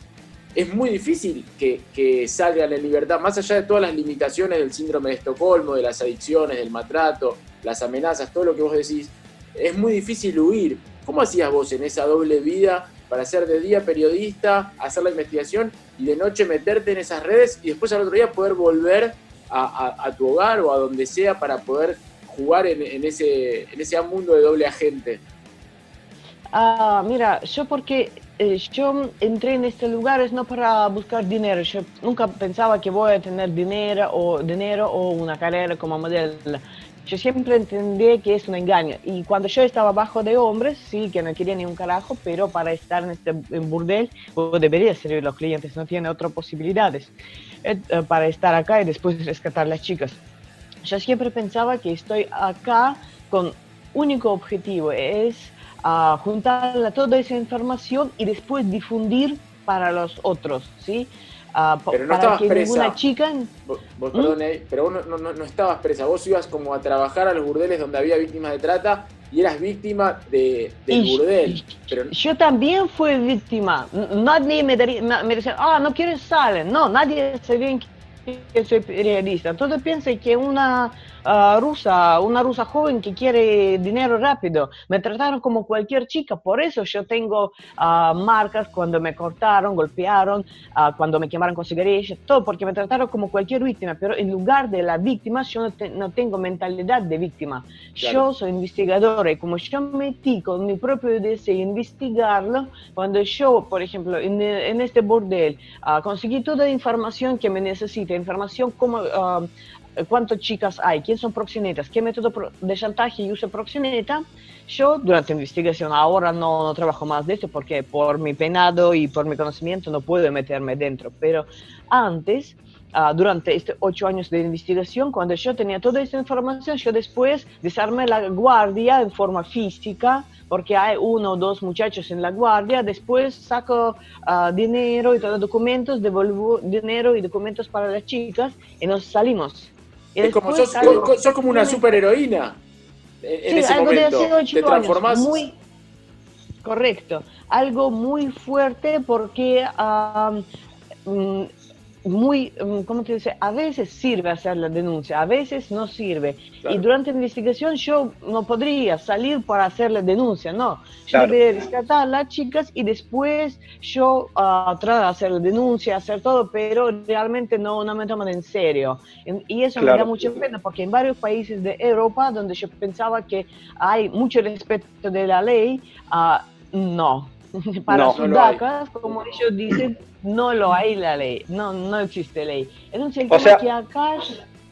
es muy difícil que, que, salgan en libertad, más allá de todas las limitaciones del síndrome de Estocolmo, de las adicciones, del maltrato, las amenazas, todo lo que vos decís, es muy difícil huir. ¿Cómo hacías vos en esa doble vida para ser de día periodista, hacer la investigación y de noche meterte en esas redes y después al otro día poder volver a, tu hogar o a donde sea para poder jugar en, ese, mundo de doble agente? Ah, mira, yo porque eh, yo entré en este lugar es no para buscar dinero. Yo nunca pensaba que voy a tener dinero o dinero o una carrera como modelo yo siempre entendí que es un engaño. Y cuando yo estaba bajo de hombres, sí, que no quería ni un carajo, pero para estar en este burdel, debería servir a los clientes, no tiene otras posibilidades eh, para estar acá y después rescatar a las chicas. Yo siempre pensaba que estoy acá con único objetivo, es uh, juntar toda esa información y después difundir para los otros, ¿sí? Ah, pero no estabas presa. chica... Vos, ¿Mm? pero vos no, no, no, estabas presa, vos ibas como a trabajar a los burdeles donde había víctimas de trata y eras víctima de, del burdel. Pero... Yo también fui víctima. Nadie me, me decía, ah, no quieres salir. No, nadie sabía que soy periodista. Todos piensan que una uh, rusa, una rusa joven que quiere dinero rápido. Me trataron como cualquier chica, por eso yo tengo uh, marcas cuando me cortaron, golpearon, uh, cuando me quemaron con cigarrillas, todo porque me trataron como cualquier víctima, pero en lugar de la víctima yo no, te, no tengo mentalidad de víctima. Yo soy investigadora y como yo metí con mi propio deseo investigarlo, cuando yo, por ejemplo, en, en este bordel conseguí toda la información que me necesita, información como cuántas chicas hay, quién son proxenetas, qué método de chantaje y uso proxeneta. Yo durante la investigación ahora no, trabajo más de esto porque por mi penado y por mi conocimiento no puedo meterme dentro, pero antes, uh, durante estos ocho años de investigación, cuando yo tenía toda esta información, yo después desarmé la guardia en forma física porque hay uno o dos muchachos en la guardia, después saco uh, dinero y todos documentos, devuelvo dinero y documentos para las chicas y nos salimos es como, sos, como una superheroína en ese momento. Te transformás. Muy, correcto. Algo muy fuerte porque um, muy, mm, ¿cómo te dice? A veces sirve hacer la denuncia, a veces no sirve. Y durante la investigación yo no podría salir para hacer la denuncia, no. Yo debería rescatar a las chicas y después yo uh, tratar de hacer la denuncia, hacer todo, pero realmente no, no me toman en serio. Y eso me da mucha pena porque en varios países de Europa donde yo pensaba que hay mucho respeto de la ley, uh, no. *laughs* Para no, sudacas, como ellos dicen, no lo hay la ley, no, no existe ley. Entonces el que acá...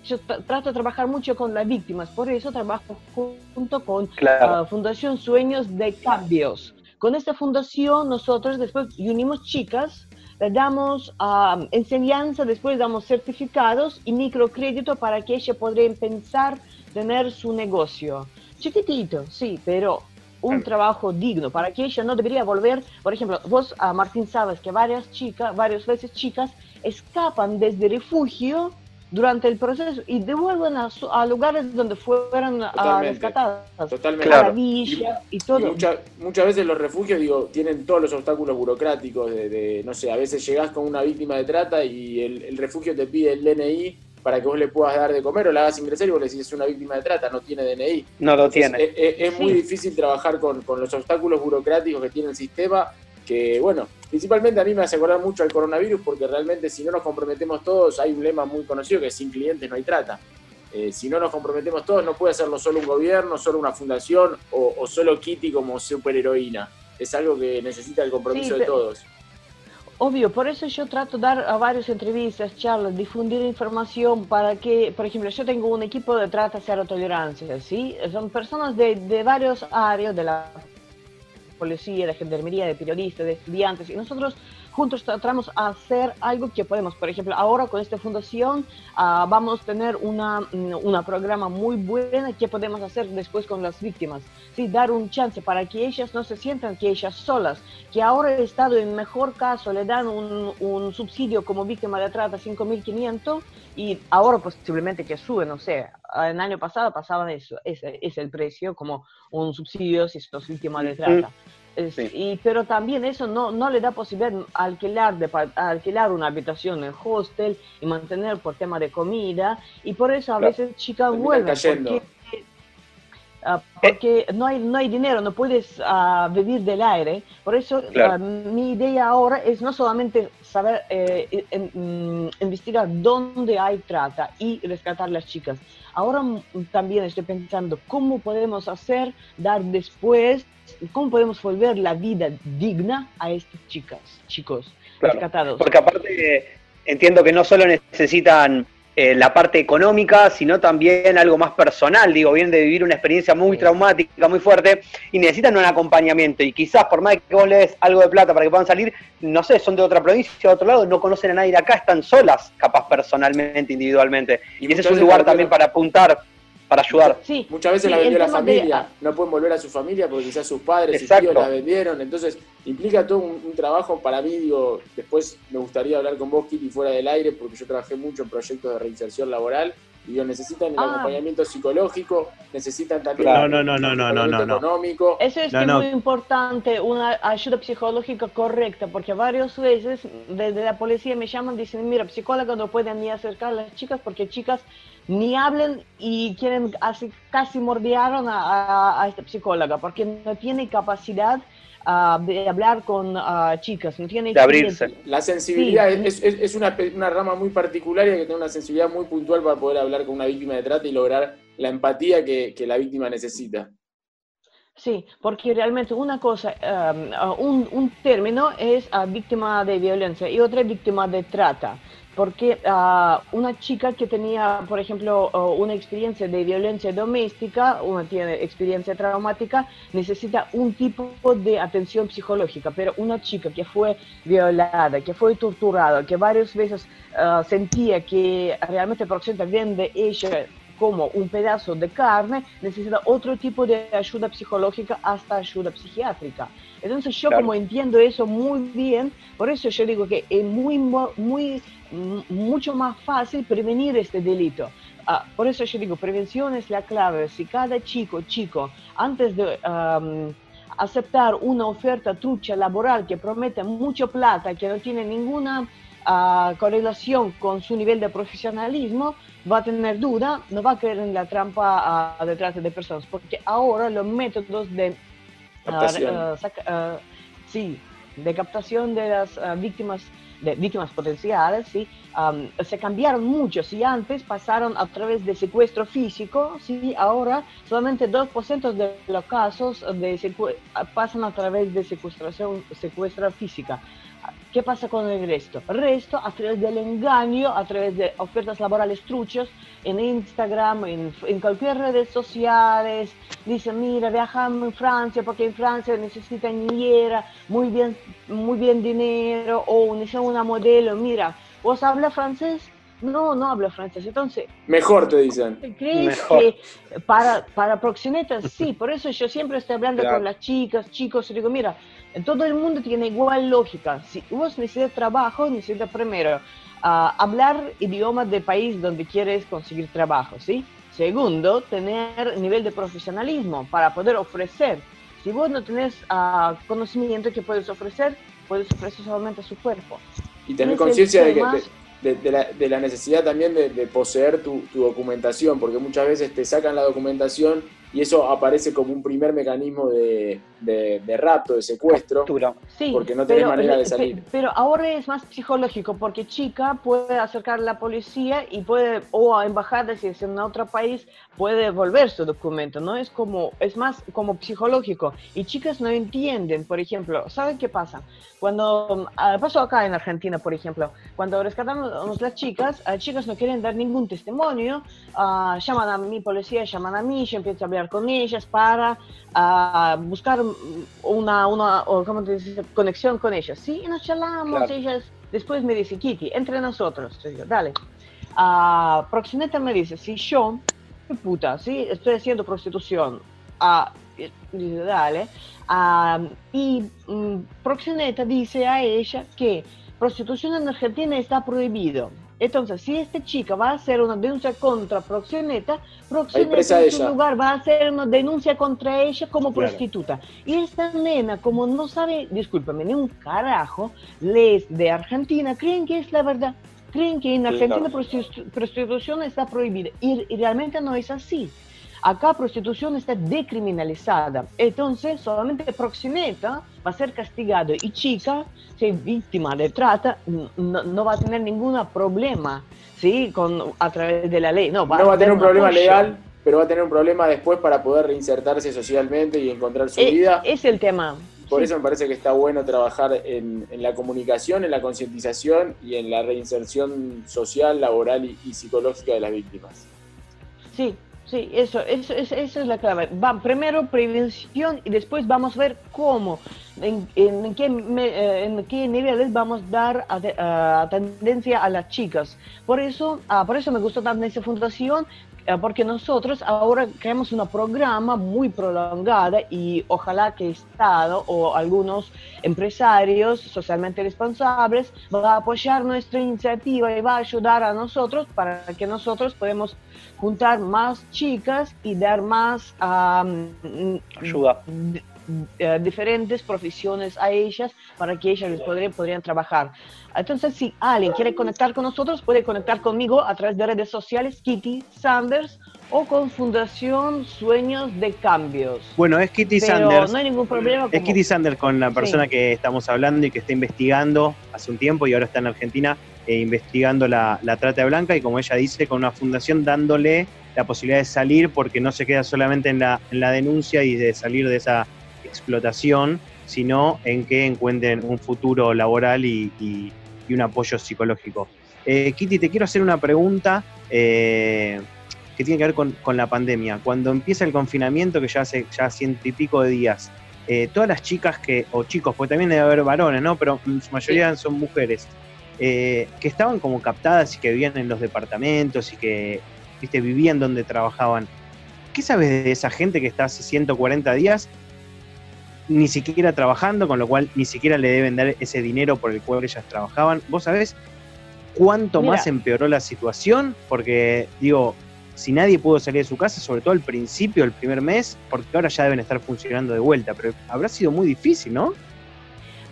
yo trato de trabajar mucho con las víctimas, por eso trabajo junto con la Fundación Sueños de Cambios. Con esta fundación nosotros después unimos chicas, les damos enseñanza, después damos certificados y microcrédito para que ellas podrían pensar tener su negocio. Chiquitito, sí, pero un trabajo digno para que ella no debería volver. Por ejemplo, vos, a Martín, sabes que varias chicas, varias veces chicas escapan desde refugio durante el proceso y devuelven a, lugares donde fueron rescatadas. Totalmente. A la villa y, todo. muchas veces los refugios, digo, tienen todos los obstáculos burocráticos de, no sé, a veces llegás con una víctima de trata y el, refugio te pide el DNI para que vos le puedas dar de comer o la hagas ingresar y vos le decís es una víctima de trata, no tiene DNI. No lo tiene. Es, muy difícil trabajar con, con los obstáculos burocráticos que tiene el sistema que bueno, principalmente a mí me hace acordar mucho al coronavirus porque realmente si no nos comprometemos todos, hay un lema muy conocido que es sin clientes no hay trata. Eh, si no nos comprometemos todos, no puede hacerlo solo un gobierno, solo una fundación o, solo Kitty como superheroína. Es algo que necesita el compromiso de todos. Obvio, por eso yo trato de dar a varias entrevistas, charlas, difundir información para que, por ejemplo, yo tengo un equipo de trata cero tolerancia, ¿sí? Son personas de, de varios áreas de la policía, de gendarmería, de periodistas, de estudiantes, y nosotros juntos tratamos de hacer algo que podemos. Por ejemplo, ahora con esta fundación ah, vamos a tener una, mm, una programa muy buena que podemos hacer después con las víctimas. ¿sí? Dar un chance para que ellas no se sientan que ellas solas, que ahora el Estado en mejor caso le dan un, un subsidio como víctima de trata 5.500 y ahora posiblemente que sube, no sé, el año pasado pasaban eso, ese es el precio como un subsidio si sos víctima de trata. y, pero también eso no, no le da posibilidad alquilar, de, alquilar una habitación en hostel y mantener por tema de comida y por eso a veces chicas vuelven porque, ah, porque no, hay, no hay dinero, no puedes uh, vivir del aire. Por eso ah, mi idea ahora es no solamente saber eh, mm, investigar dónde hay trata y rescatar las chicas. Ahora también estoy pensando cómo podemos hacer, dar después, cómo podemos volver la vida digna a estas chicas, chicos rescatados. Porque aparte entiendo que no solo necesitan eh, la parte económica, sino también algo más personal, digo, vienen de vivir una experiencia muy traumática, muy fuerte, y necesitan un acompañamiento. Y quizás por más que vos le des algo de plata para que puedan salir, no sé, son de otra provincia, de otro lado, no conocen a nadie de acá, están solas, capaz personalmente, individualmente. Y, ese es un lugar también para apuntar para ayudar. Sí, Muchas veces la vendió la familia, no pueden volver a su familia porque quizás sus padres, sus tíos la vendieron, entonces implica todo un, trabajo para mí, digo, después me gustaría hablar con vos, Kitty, fuera del aire, porque yo trabajé mucho en proyectos de reinserción laboral, y digo, necesitan el ah. acompañamiento psicológico, necesitan también no, no, no, no, no, no, económico. Eso es muy importante, una ayuda psicológica correcta, porque varias veces desde la policía me llaman y dicen, mira, psicóloga no pueden ni acercar a las chicas porque chicas ni hablen y quieren así, casi mordearon a, esta psicóloga porque no tiene capacidad ah, de hablar con ah, chicas, no tiene... De abrirse. La sensibilidad es, es, una, una, rama muy particular y que tiene una sensibilidad muy puntual para poder hablar con una víctima de trata y lograr la empatía que, que la víctima necesita. Sí, porque realmente una cosa, ah, un, un, término es víctima de violencia y otra víctima de trata porque ah, una chica que tenía, por ejemplo, una experiencia de violencia doméstica, una tiene experiencia traumática, necesita un tipo de atención psicológica, pero una chica que fue violada, que fue torturada, que varias veces ah, sentía que realmente el bien de ella como un pedazo de carne, necesita otro tipo de ayuda psicológica hasta ayuda psiquiátrica. Entonces yo como entiendo eso muy bien, por eso yo digo que es muy, muy, mucho más fácil prevenir este delito. Ah, por eso yo digo, prevención es la clave. Si cada chico, chico, antes de aceptar una oferta trucha laboral que promete mucho plata, que no tiene ninguna uh, correlación con su nivel de profesionalismo, va a tener duda, no va a caer en la trampa uh, de trata de personas, porque ahora los métodos de sí, de captación de las víctimas de víctimas potenciales, ¿sí? se cambiaron mucho. Si antes pasaron a través de secuestro físico, ¿sí? ahora solamente 2% de los casos de pasan a través de secuestración, secuestra física. ¿Qué pasa con el resto? El resto, a través del engaño, a través de ofertas laborales truchos, en Instagram, en, en cualquier redes sociales, dicen, mira, viajamos en Francia porque en Francia necesitan niñera, muy bien, muy bien dinero, o necesitan una modelo, mira, ¿vos hablas francés? No, no hablo francés. Entonces. Mejor te dicen. ¿Crees que para, para proxenetas sí? Por eso yo siempre estoy hablando con las chicas, chicos, y digo, mira, todo el mundo tiene igual lógica. Si vos necesitas trabajo, necesitas primero ah, hablar idioma del país donde quieres conseguir trabajo, ¿sí? Segundo, tener nivel de profesionalismo para poder ofrecer. Si vos no tenés uh, conocimiento que puedes ofrecer, puedes ofrecer solamente su cuerpo. Y tener conciencia de que de, la, necesidad también de, poseer tu, documentación, porque muchas veces te sacan la documentación y eso aparece como un primer mecanismo de, de rapto, de secuestro, porque no tenés manera de salir. Pero ahora es más psicológico, porque chica puede acercar a la policía y puede, o a embajada si es en otro país, puede devolver su documento, ¿no? Es como, es más como psicológico. Y chicas no entienden, por ejemplo, ¿saben qué pasa? Cuando ah, pasó acá en Argentina, por ejemplo, cuando rescatamos las chicas, las chicas no quieren dar ningún testimonio, uh, llaman a mi policía, llaman a mí, yo empiezo a hablar con ellas para uh, buscar una, una ¿cómo te dice? conexión con ellas. Sí, y nos charlamos, ellas después me dice, Kitty, entre nosotros. Digo, dale. Uh, proxeneta me dice, si yo, puta, ¿sí? estoy haciendo prostitución, dice, dale, y um, Proxeneta dice a ella que prostitución en Argentina está prohibido. Entonces, si esta chica va a hacer una denuncia contra Proxeneta, Proxeneta en su lugar va a hacer una denuncia contra ella como prostituta. Y esta nena, como no sabe, discúlpame, ni un carajo, les de Argentina, creen que es la verdad. Creen que en Argentina prostitución está prohibida. y realmente no es así. Acá prostitución está decriminalizada. Entonces, solamente proxeneta va a ser castigado y chica, si es víctima de trata, no, va a tener ningún problema ¿sí? Con, a través de la ley. No, va, a, tener un problema legal, pero va a tener un problema después para poder reinsertarse socialmente y encontrar su eh, vida. Es el tema. Por eso me parece que está bueno trabajar en, la comunicación, en la concientización y en la reinserción social, laboral y psicológica de las víctimas. Sí, Sí, eso, eso, eso, es la clave. Va, primero prevención y después vamos a ver cómo, en, en, qué, eh, en qué niveles vamos a dar a, tendencia a las chicas. Por eso, ah, por eso me gustó también esa fundación, porque nosotros ahora creamos un programa muy prolongada y ojalá que el Estado o algunos empresarios socialmente responsables va a apoyar nuestra iniciativa y va a ayudar a nosotros para que nosotros podamos juntar más chicas y dar más ayuda. Eh, diferentes profesiones a ellas para que ellas podrían, podrían trabajar. Entonces, si alguien quiere conectar con nosotros, puede conectar conmigo a través de redes sociales, Kitty Sanders, o con Fundación Sueños de Cambios. Bueno, es Kitty Sanders. No hay ningún problema. Es Kitty Sanders con la persona que estamos hablando y que está investigando hace un tiempo y ahora está en Argentina eh, investigando la, trata de blanca y como ella dice, con una fundación dándole la posibilidad de salir porque no se queda solamente en la, en la denuncia y de salir de esa explotación, sino en que encuentren un futuro laboral y, un apoyo psicológico. Eh, Kitty, te quiero hacer una pregunta eh, que tiene que ver con, la pandemia. Cuando empieza el confinamiento, que ya hace ya ciento y pico de días, todas las chicas que, o chicos, porque también debe haber varones, ¿no? Pero en su mayoría son mujeres. Eh, que estaban como captadas y que vivían en los departamentos y que ¿viste? vivían donde trabajaban. ¿Qué sabes de esa gente que está hace 140 días ni siquiera trabajando, con lo cual ni siquiera le deben dar ese dinero por el cual ellas trabajaban? ¿Vos sabés cuánto más empeoró la situación? Porque, digo, si nadie pudo salir de su casa, sobre todo al principio, el primer mes, porque ahora ya deben estar funcionando de vuelta, pero habrá sido muy difícil, ¿no?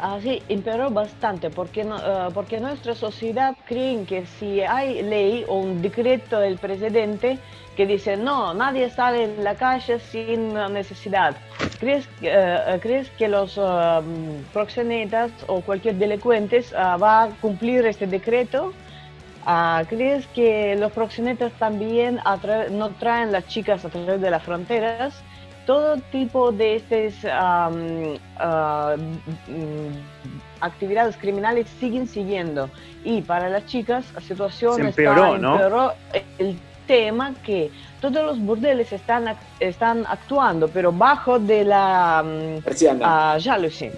Así empeoró bastante porque, uh, porque nuestra sociedad cree que si hay ley o un decreto del presidente que dice no, nadie sale en la calle sin necesidad, ¿crees, uh, ¿crees que los uh, proxenetas o cualquier delincuente va a cumplir este decreto? ¿Crees que los proxenetas también no traen las chicas a través de las fronteras? Todo tipo de estas ah, mm, actividades criminales siguen siguiendo. Y para las chicas la situación empeoró, está, el tema que todos los burdeles están, están actuando, pero bajo de la... Uh, ya lo sé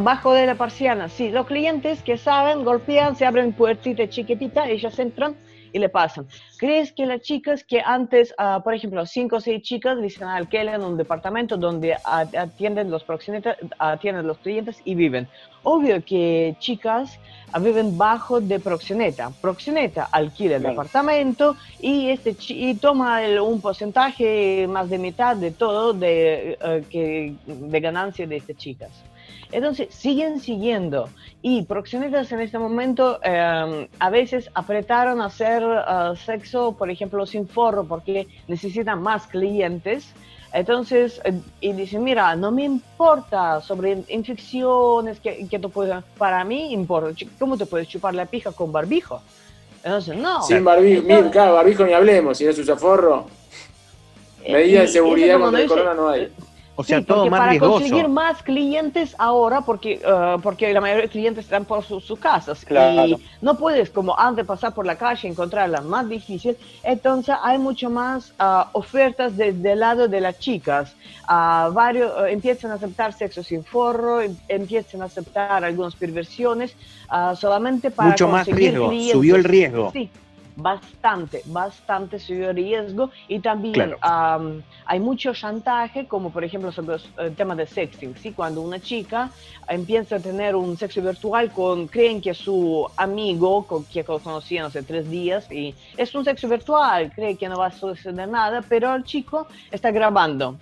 bajo de la persiana, sí. Los clientes que saben golpean, se abren puertita chiquitita, ellas entran y le pasan. ¿Crees que las chicas que antes, ah, por ejemplo, cinco o seis chicas dicen alquilan un departamento donde atienden los proxenetas, atienden los clientes y viven? Obvio que chicas ah, viven bajo de proxeneta. Proxeneta alquila el departamento y, este, y toma un porcentaje más de mitad de todo de, uh, que, de ganancia de estas chicas. Entonces, siguen siguiendo. Y proxenetas en este momento em, a veces apretaron a hacer uh, sexo, por ejemplo, sin forro, porque necesitan más clientes. Entonces, eh, y dicen, mira, no me importa sobre infecciones, que, que tú puedes, para mí importa, ¿cómo te puedes chupar la pija con barbijo? Entonces, no. Sin barbijo, claro, barbijo ni hablemos, si es usa forro. Eh, Medidas de seguridad contra el corona no hay. O sea, todo más para conseguir más clientes ahora, porque, uh, porque la mayoría de clientes están por sus casas y no puedes como antes pasar por la calle y encontrarla más difícil, entonces hay mucho más uh, ofertas desde el lado de las chicas. Uh, varios empiezan a aceptar sexo sin forro, em, empiezan a aceptar algunas perversiones solamente para mucho más riesgo, subió el riesgo. Sí bastante, bastante subió riesgo. Y también hay mucho chantaje, como por ejemplo sobre el tema de sexting, ¿sí? cuando una chica empieza a tener un sexo virtual con, creen que su amigo con, que conocían hace tres días y es un sexo virtual, cree que no va a suceder nada, pero el chico está grabando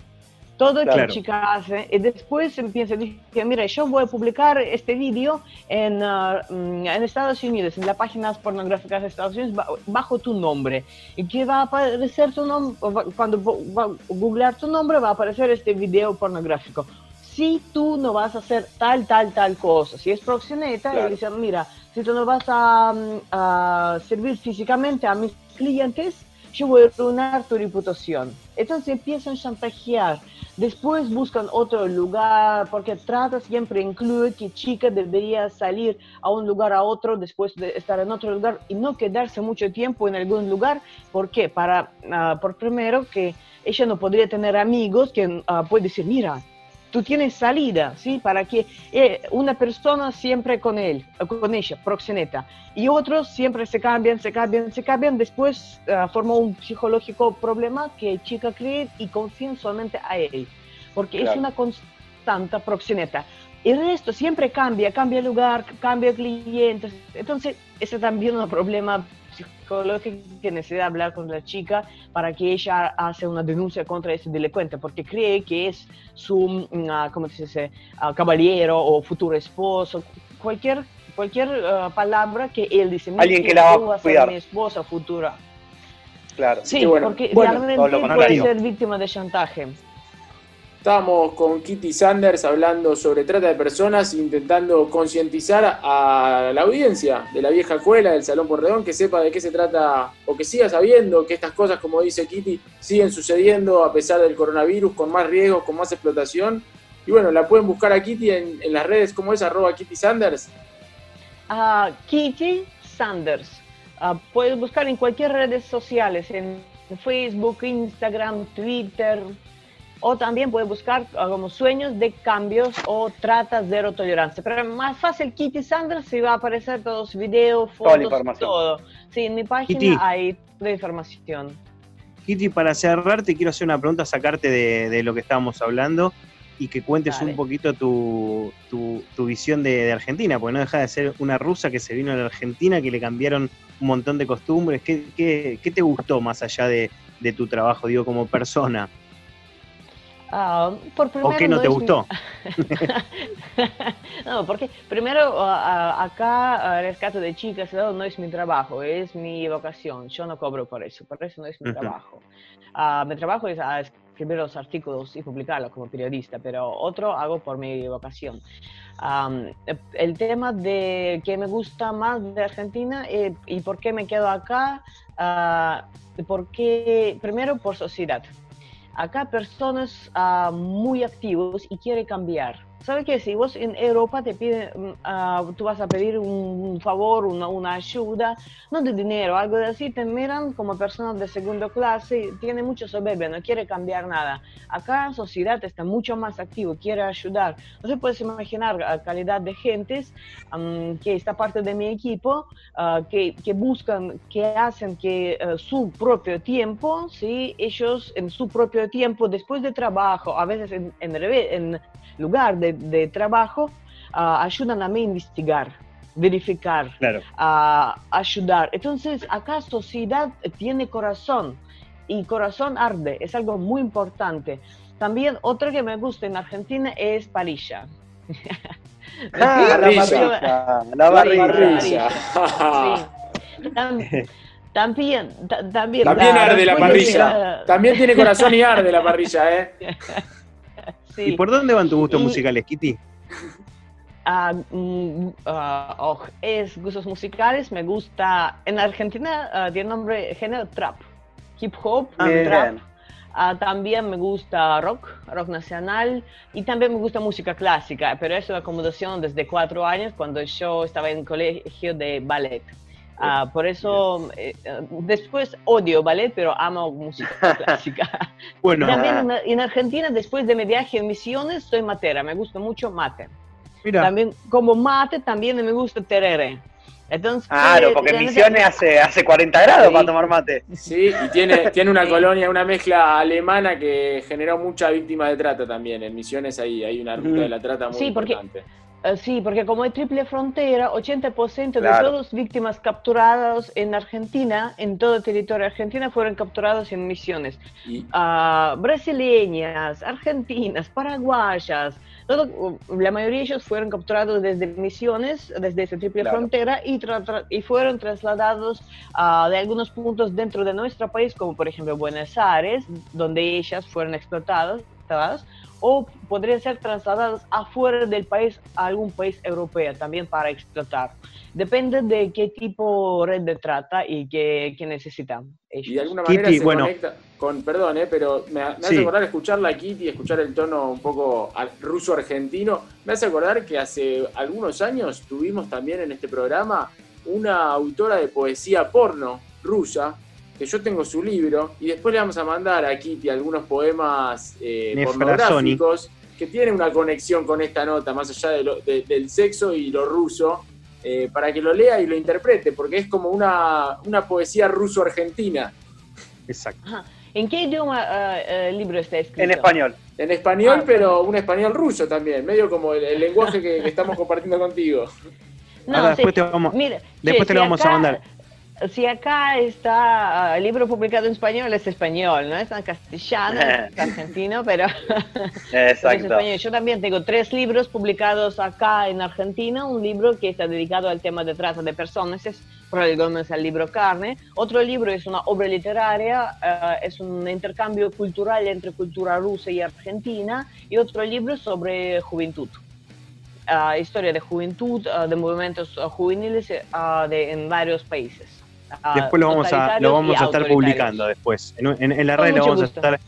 todo lo que la chica hace, y después empieza a decir, mira, yo voy a publicar este vídeo en, uh, en Estados Unidos, en las páginas pornográficas de Estados Unidos, bajo tu nombre. Y que va a aparecer tu nombre, cuando va a googlear tu nombre, va a aparecer este video pornográfico. Si tú no vas a hacer tal, tal, tal cosa, si es proxeneta, y dicen, mira, si tú no vas a, mm, a servir físicamente a mis clientes, yo voy a arruinar tu reputación. Entonces empiezan a chantajear Después buscan otro lugar, porque trata siempre incluye que chica debería salir a un lugar a otro después de estar en otro lugar y no quedarse mucho tiempo en algún lugar. ¿Por qué? Para, uh, por primero, que ella no podría tener amigos que uh, puede decir, mira, tú tienes salida, ¿sí? Para que eh, una persona siempre con él, con ella, proxeneta, y otros siempre se cambian, se cambian, se cambian, después uh, forma un psicológico problema que chica cree y confía solamente a él, porque es una constante proxeneta. El resto siempre cambia, cambia lugar, cambia clientes, entonces ese también es un problema que necesita hablar con la chica para que ella hace una denuncia contra ese delincuente, porque cree que es su, mm, ah, ¿cómo se dice?, ah, caballero o futuro esposo, cualquier, cualquier ah, palabra que él dice. Alguien que la va a cuidar. mi esposa futura. Claro. Sí, porque realmente puede ser víctima de chantaje. Estábamos con Kitty Sanders hablando sobre trata de personas, intentando concientizar a la audiencia de la vieja escuela del Salón Porredón que sepa de qué se trata o que siga sabiendo que estas cosas, como dice Kitty, siguen sucediendo a pesar del coronavirus, con más riesgos, con más explotación. Y bueno, la pueden buscar a Kitty en, las redes, ¿cómo es? Arroba Kitty Sanders. Uh, Kitty Sanders. Uh, puedes buscar en cualquier redes sociales, en Facebook, Instagram, Twitter, o también puede buscar ah, como sueños de cambios o trata cero tolerancia. Pero es más fácil, Kitty Sanders, si va a aparecer todos los videos, fotos, todo. Sí, en mi página hay de información. Kitty, para cerrar, te quiero hacer una pregunta, sacarte de, lo que estábamos hablando y que cuentes un poquito tu, tu, visión de, Argentina, porque no deja de ser una rusa que se vino a la Argentina, que le cambiaron un montón de costumbres. ¿Qué, qué, qué te gustó más allá de, de tu trabajo, digo, como persona? Ah, por ¿O qué no, te gustó? *laughs* no, porque primero acá rescate de chicas no es mi trabajo, es mi vocación. Yo no cobro por eso, por eso no es mi trabajo. Ah, mi trabajo es escribir los artículos y publicarlos como periodista, pero otro hago por mi vocación. el tema de que me gusta más de Argentina eh, y por qué me quedo acá, uh, porque primero por sociedad. Acá personas ah, muy activos y quieren cambiar. ¿Sabe qué? Si vos en Europa te piden, ah, tú vas a pedir un, favor, una, ayuda, no de dinero, algo de así, te miran como personas de segunda clase, tiene mucho soberbia, no quiere cambiar nada. Acá la sociedad está mucho más activo, quiere ayudar. No se puedes imaginar la calidad de gentes que está parte de mi equipo, ah, que, que, buscan, que hacen que eh, su propio tiempo, ¿sí? ellos en su propio tiempo, después de trabajo, a veces en, en, en lugar de, de trabajo, uh, ayudan a mí a investigar, verificar, claro. a ayudar. Entonces, acá sociedad tiene corazón y corazón arde, es algo muy importante. También otro que me gusta en Argentina es parilla. *laughs* Ah, la parrilla. La parrilla. También, también, también arde la *laughs* parrilla. También tiene corazón y arde la parrilla, ¿eh? *laughs* ¿Y por dónde van tus gustos musicales, Kitty? *laughs* Ah, ah, oh, es gustos musicales, me gusta, en Argentina uh, tiene nombre género trap, hip hop, trap. también me gusta rock, rock nacional y también me gusta música clásica, pero es una acomodación desde cuatro años cuando yo estaba en colegio de ballet. Ah, por eso eh, después odio ballet, pero amo música *laughs* clásica. bueno, también en, Argentina, después de mi viaje en Misiones, soy matera, me gusta mucho mate. Mira. También como mate, también me gusta terere. Entonces, claro, porque en Misiones hace, hace 40 grados para tomar mate. Sí, y tiene, *laughs* tiene una colonia, una mezcla alemana que generó mucha víctima de trata también. En Misiones ahí hay una ruta de la trata muy sí, importante. Eh, sí, porque como hay triple frontera, 80% de todas las víctimas capturadas en Argentina, en todo el territorio argentino, fueron capturados en misiones. Ah, brasileñas, argentinas, paraguayas, la mayoría de ellos fueron capturados desde misiones, desde esa triple frontera, y, y, fueron trasladados uh, de algunos puntos dentro de nuestro país, como por ejemplo Buenos Aires, donde ellas fueron explotadas o podrían ser trasladadas afuera del país a algún país europeo también para explotar. Depende de qué tipo de red de trata y qué, necesitan. Y de alguna manera se conecta con, perdón, eh, pero me, hace acordar escucharla a Kitty, escuchar el tono un poco ruso-argentino, me hace acordar que hace algunos años tuvimos también en este programa una autora de poesía porno rusa, que yo tengo su libro, y después le vamos a mandar a Kitty algunos poemas eh, pornográficos que tienen una conexión con esta nota, más allá del sexo y lo ruso, eh, para que lo lea y lo interprete, porque es como una, una poesía ruso-argentina. Exacto. ¿En qué idioma eh, el libro está escrito? En español. En español, ah, pero un español ruso también, medio como el, lenguaje que, estamos compartiendo contigo. No, después te, vamos, después te lo vamos a mandar si acá está el libro publicado en español, es español, ¿no? Es en castellano, es *laughs* argentino, pero *laughs* es español. Yo también tengo tres libros publicados acá en Argentina. Un libro que está dedicado al tema de trata de personas, es Roy Gómez, el libro Carne. Otro libro es una obra literaria, eh, es un intercambio cultural entre cultura rusa y argentina. Y otro libro sobre juventud. Uh, historia de juventud, uh, de movimientos juveniles uh, de, en varios países. Después lo vamos a, lo vamos a estar publicando después. En, la red lo vamos a estar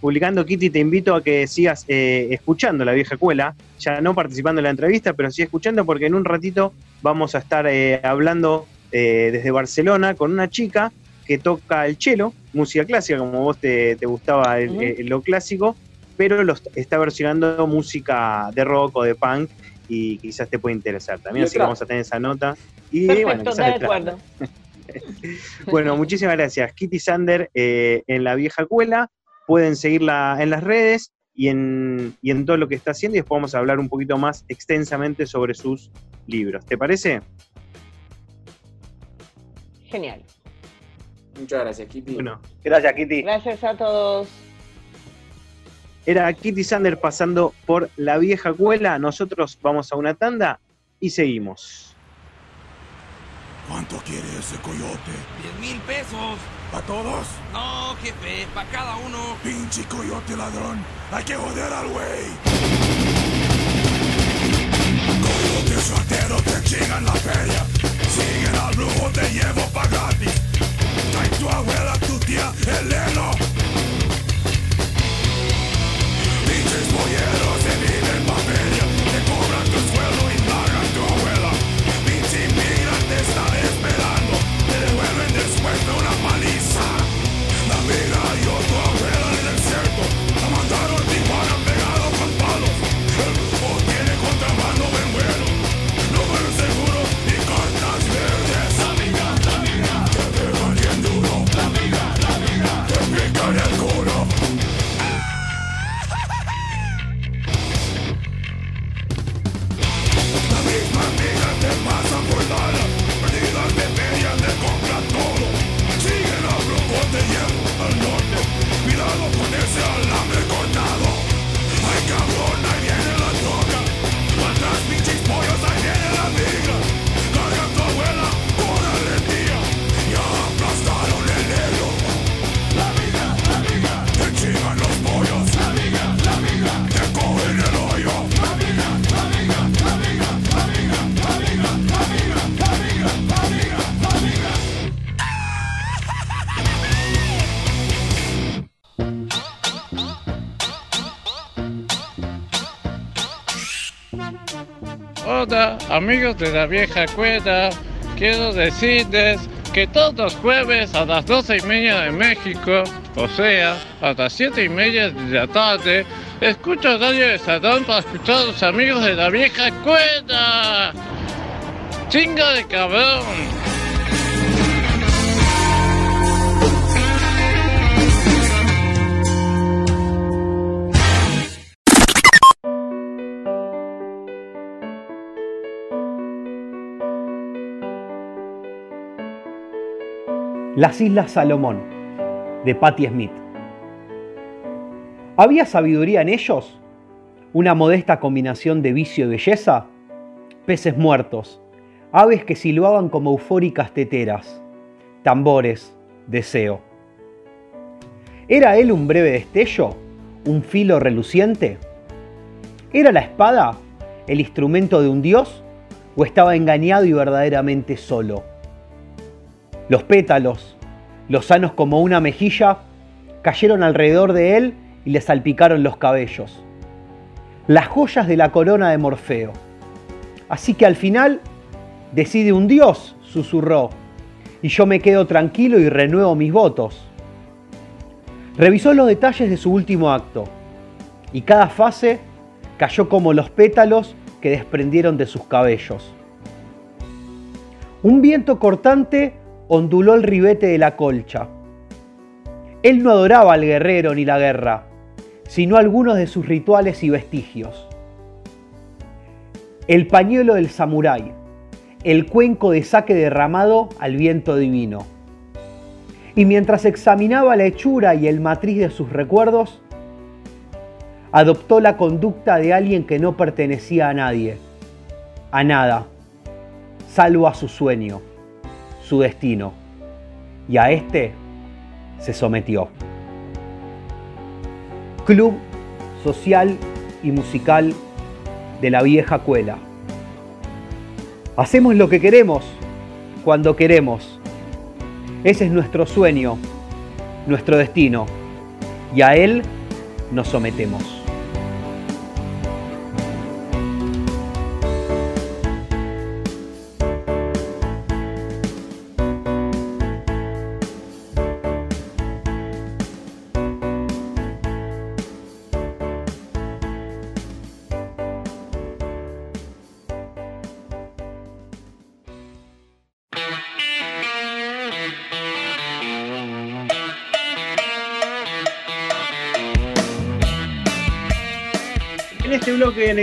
publicando. Kitty, te invito a que sigas eh, escuchando la vieja escuela, ya no participando en la entrevista, pero sí escuchando porque en un ratito vamos a estar eh, hablando eh, desde Barcelona con una chica que toca el cello, música clásica, como vos te, gustaba lo clásico, pero lo está versionando música de rock o de punk y quizás te puede interesar también, así que vamos a tener esa nota. Y Perfecto, de acuerdo. *laughs* *laughs* bueno, muchísimas gracias. Kitty Sander eh, en la vieja cuela. Pueden seguirla en las redes y en, y en todo lo que está haciendo y después vamos a hablar un poquito más extensamente sobre sus libros. ¿Te parece? Genial. Muchas gracias, Kitty. Bueno, gracias, Kitty. Gracias a todos. Era Kitty Sander pasando por la vieja cuela. Nosotros vamos a una tanda y seguimos. ¿Cuánto quiere ese coyote? Diez mil pesos. ¿Para todos? No, jefe, para cada uno. Pinche coyote ladrón. Hay que joder al güey. Coyote soltero te chingan la feria. Siguen al brujo, te llevo pagati. Trae tu abuela, tu tía, el heno. Hola, amigos de la vieja cuerda. Quiero decirles que todos los jueves a las 12 y media de México, o sea, a las 7 y media de la tarde, escucho Radio de Salón para escuchar a los amigos de la vieja cuerda. ¡Chinga de cabrón! Las Islas Salomón, de Patti Smith. ¿Había sabiduría en ellos? ¿Una modesta combinación de vicio y belleza? Peces muertos, aves que silbaban como eufóricas teteras, tambores, deseo. ¿Era él un breve destello? ¿Un filo reluciente? ¿Era la espada el instrumento de un dios? ¿O estaba engañado y verdaderamente solo? Los pétalos, los como una mejilla, cayeron alrededor de él y le salpicaron los cabellos. Las joyas de la corona de Morfeo. Así que al final decide un dios, susurró, y yo me quedo tranquilo y renuevo mis votos. Revisó los detalles de su último acto, y cada fase cayó como los pétalos que desprendieron de sus cabellos. Un viento cortante onduló el ribete de la colcha. Él no adoraba al guerrero ni la guerra, sino algunos de sus rituales y vestigios. El pañuelo del samurái, el cuenco de saque derramado al viento divino. Y mientras examinaba la hechura y el matriz de sus recuerdos, adoptó la conducta de alguien que no pertenecía a nadie, a nada, salvo a su sueño su destino y a este se sometió. Club Social y Musical de la Vieja Cuela. Hacemos lo que queremos cuando queremos. Ese es nuestro sueño, nuestro destino, y a él nos sometemos.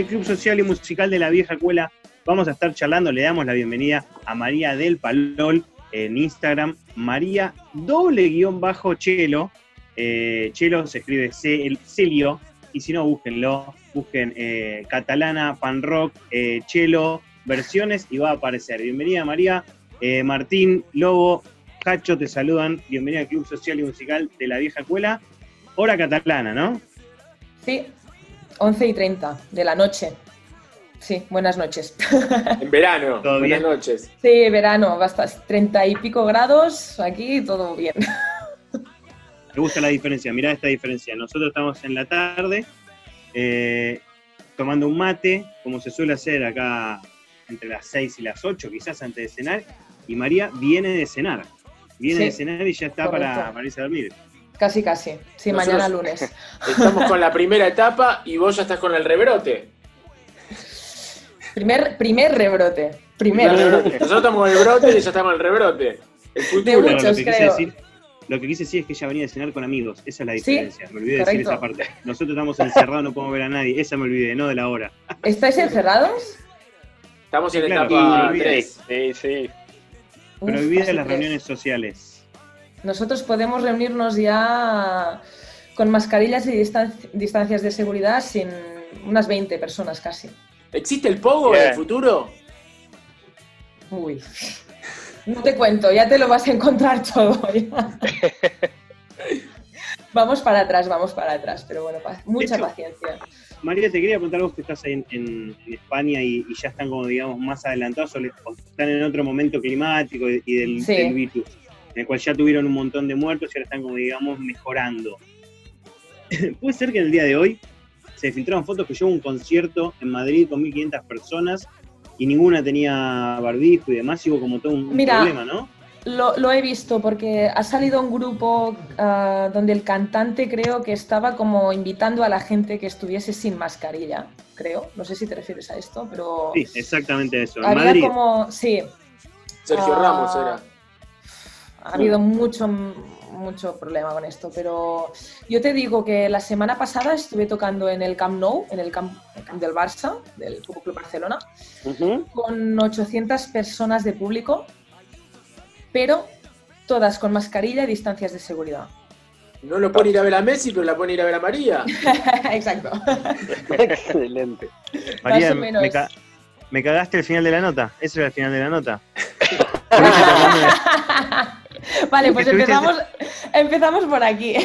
Club Social y Musical de la Vieja Escuela. Vamos a estar charlando, le damos la bienvenida a María del Palol en Instagram, María doble guion bajo Chelo, eh, Chelo se escribe C, el Celio, y si no, búsquenlo, busquen eh, catalana, pan rock, eh, Chelo, versiones y va a aparecer. Bienvenida María, Martín, Lobo, Cacho te saludan, bienvenida al Club Social y Musical de la Vieja Escuela, hora catalana, ¿no? Sí, 11 y 30 de la noche. Sí, buenas noches. *laughs* En verano, buenas noches. Sí, verano, basta 30 y pico grados, aquí todo bien. *laughs* Me gusta la diferencia, mirá esta diferencia. Nosotros estamos en la tarde eh, tomando un mate, como se suele hacer acá entre las 6 y las 8, quizás antes de cenar, y María viene de cenar. Viene de cenar y ya está para, para irse a dormir. Casi, casi. Sí, mañana lunes. *laughs* Estamos con la primera etapa y vos ya estás con el rebrote. Primer, primer rebrote. Primer. rebrote. Nosotros estamos con el brote y ya estamos con el rebrote. El futuro. De muchos, lo, que creo. Decir, lo que quise decir es que ella venía de cenar con amigos. Esa es la diferencia. me olvidé de decir esa parte. Nosotros estamos encerrados, no podemos ver a nadie. Esa me olvidé, no de la hora. ¿Estáis encerrados? Estamos en la etapa 3. Sí, sí. Prohibidas las reuniones sociales. Nosotros podemos reunirnos ya con mascarillas y distancias de seguridad sin unas 20 personas casi. ¿Existe el Pogo en el futuro? Uy, no te cuento, ya te lo vas a encontrar todo. *laughs* vamos para atrás, vamos para atrás, pero bueno, mucha paciencia. María, te quería preguntar vos que estás en, en, España y, ya están como, digamos, más adelantados o están en otro momento climático y, del, del virus en el cual ya tuvieron un montón de muertos y ahora están como digamos mejorando. *coughs* Puede ser que en el día de hoy se filtraron fotos que yo un concierto en Madrid con 1.500 personas y ninguna tenía barbijo y demás, y hubo como todo un problema, ¿no? Lo, he visto porque ha salido un grupo ah, donde el cantante creo que estaba como invitando a la gente que estuviese sin mascarilla, creo. No sé si te refieres a esto, pero... Sí, exactamente eso. había como... Sí. Sergio Ramos era. Ha habido mucho, mucho problema con esto, pero yo te digo que la semana pasada estuve tocando en el Camp Nou, en el Camp, del Barça, del Club Barcelona, con 800 personas de público pero todas con mascarilla y distancias de seguridad. No lo pone ir a ver a Messi, pero la pone ir a ver a María. *laughs* Exacto. Excelente. María, me, cagaste el final de la nota. Eso era el final de la nota. *laughs* *laughs* vale, pues empezamos, empezamos por aquí.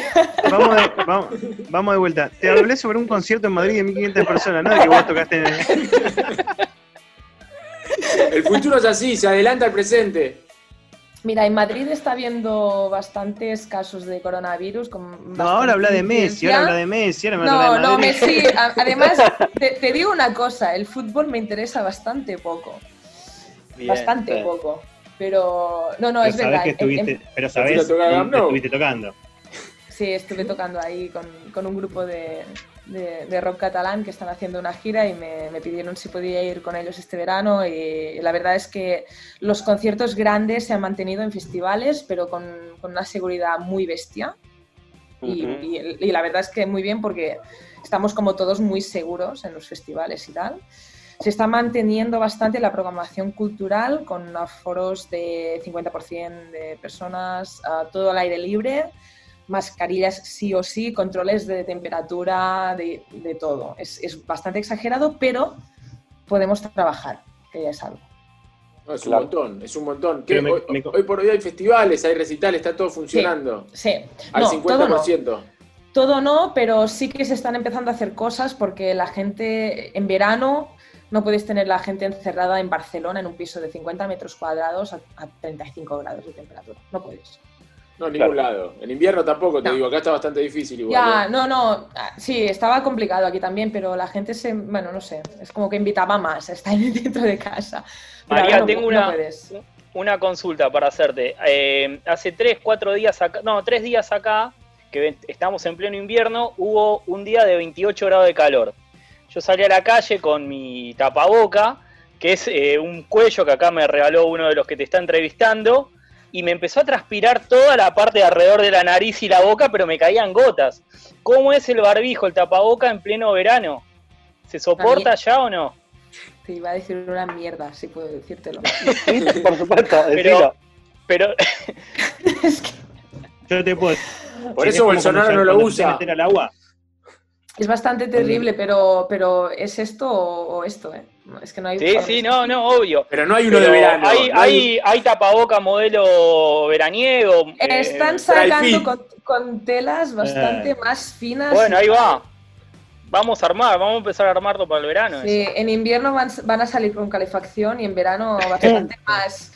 Vamos de, *laughs* vamos, de, vuelta. Te hablé sobre un concierto en Madrid de 1500 personas, ¿no? De que vos tocaste en el... *laughs* el futuro es así, se adelanta al presente. Mira, en Madrid está habiendo bastantes casos de coronavirus. Con no, ahora habla de Messi, ahora habla de Messi. Ahora no, no, Messi. Además, te, digo una cosa, el fútbol me interesa bastante poco. bastante poco. Pero, no, no, es verdad. pero sabes que estuviste tocando. Sí, estuve tocando ahí con, con un grupo de, de, rock catalán que están haciendo una gira y me, pidieron si podía ir con ellos este verano y, la verdad es que los conciertos grandes se han mantenido en festivales pero con, una seguridad muy bestia y, la verdad es que muy bien porque estamos como todos muy seguros en los festivales y tal. Se está manteniendo bastante la programación cultural con aforos de 50% de personas, todo al aire libre mascarillas sí o sí, controles de temperatura, de, todo. Es, bastante exagerado, pero podemos trabajar, que ya es algo. es un montón, es un montón. hoy, por hoy hay festivales, hay recitales, está todo funcionando. Sí. Al 50%. Todo no. todo no, pero sí que se están empezando a hacer cosas porque la gente en verano no puedes tener la gente encerrada en Barcelona en un piso de 50 metros cuadrados a, a 35 grados de temperatura. No puedes. No, en ningún lado. En invierno tampoco, te digo, acá está bastante difícil igual. Ya, ¿eh? no, no, ah, sí, estaba complicado aquí también, pero la gente se, bueno, no sé, es como que invitaba más a estar *laughs* dentro de casa. María, tengo una, una consulta para hacerte. Eh, hace tres, cuatro días acá, no, tres días acá, que estamos en pleno invierno, hubo un día de 28 grados de calor. Yo salí a la calle con mi tapaboca, que es eh, un cuello que acá me regaló uno de los que te está entrevistando, y me empezó a transpirar toda la parte de alrededor de la nariz y la boca, pero me caían gotas. ¿Cómo es el barbijo, el tapaboca en pleno verano? ¿Se soporta ya o no? Te iba a decir una mierda, si puedo decírtelo. Sí, *laughs* *laughs* por supuesto, pero, pero... *laughs* es que... Yo te puedo... Por eso Bolsonaro no lo usa. Al agua. Es bastante terrible, pero, pero ¿es esto o, esto? Eh? Es que no hay. Sí, sí, no, no, obvio. Pero no hay uno de verano. Hay, hay, hay tapaboca modelo veraniego. Eh, Están sacando con, telas bastante eh. más finas. Bueno, ahí va. Vamos a armar, vamos a empezar a armarlo para el verano. Sí, en invierno van, van, a salir con calefacción y en verano bastante *clears throat* más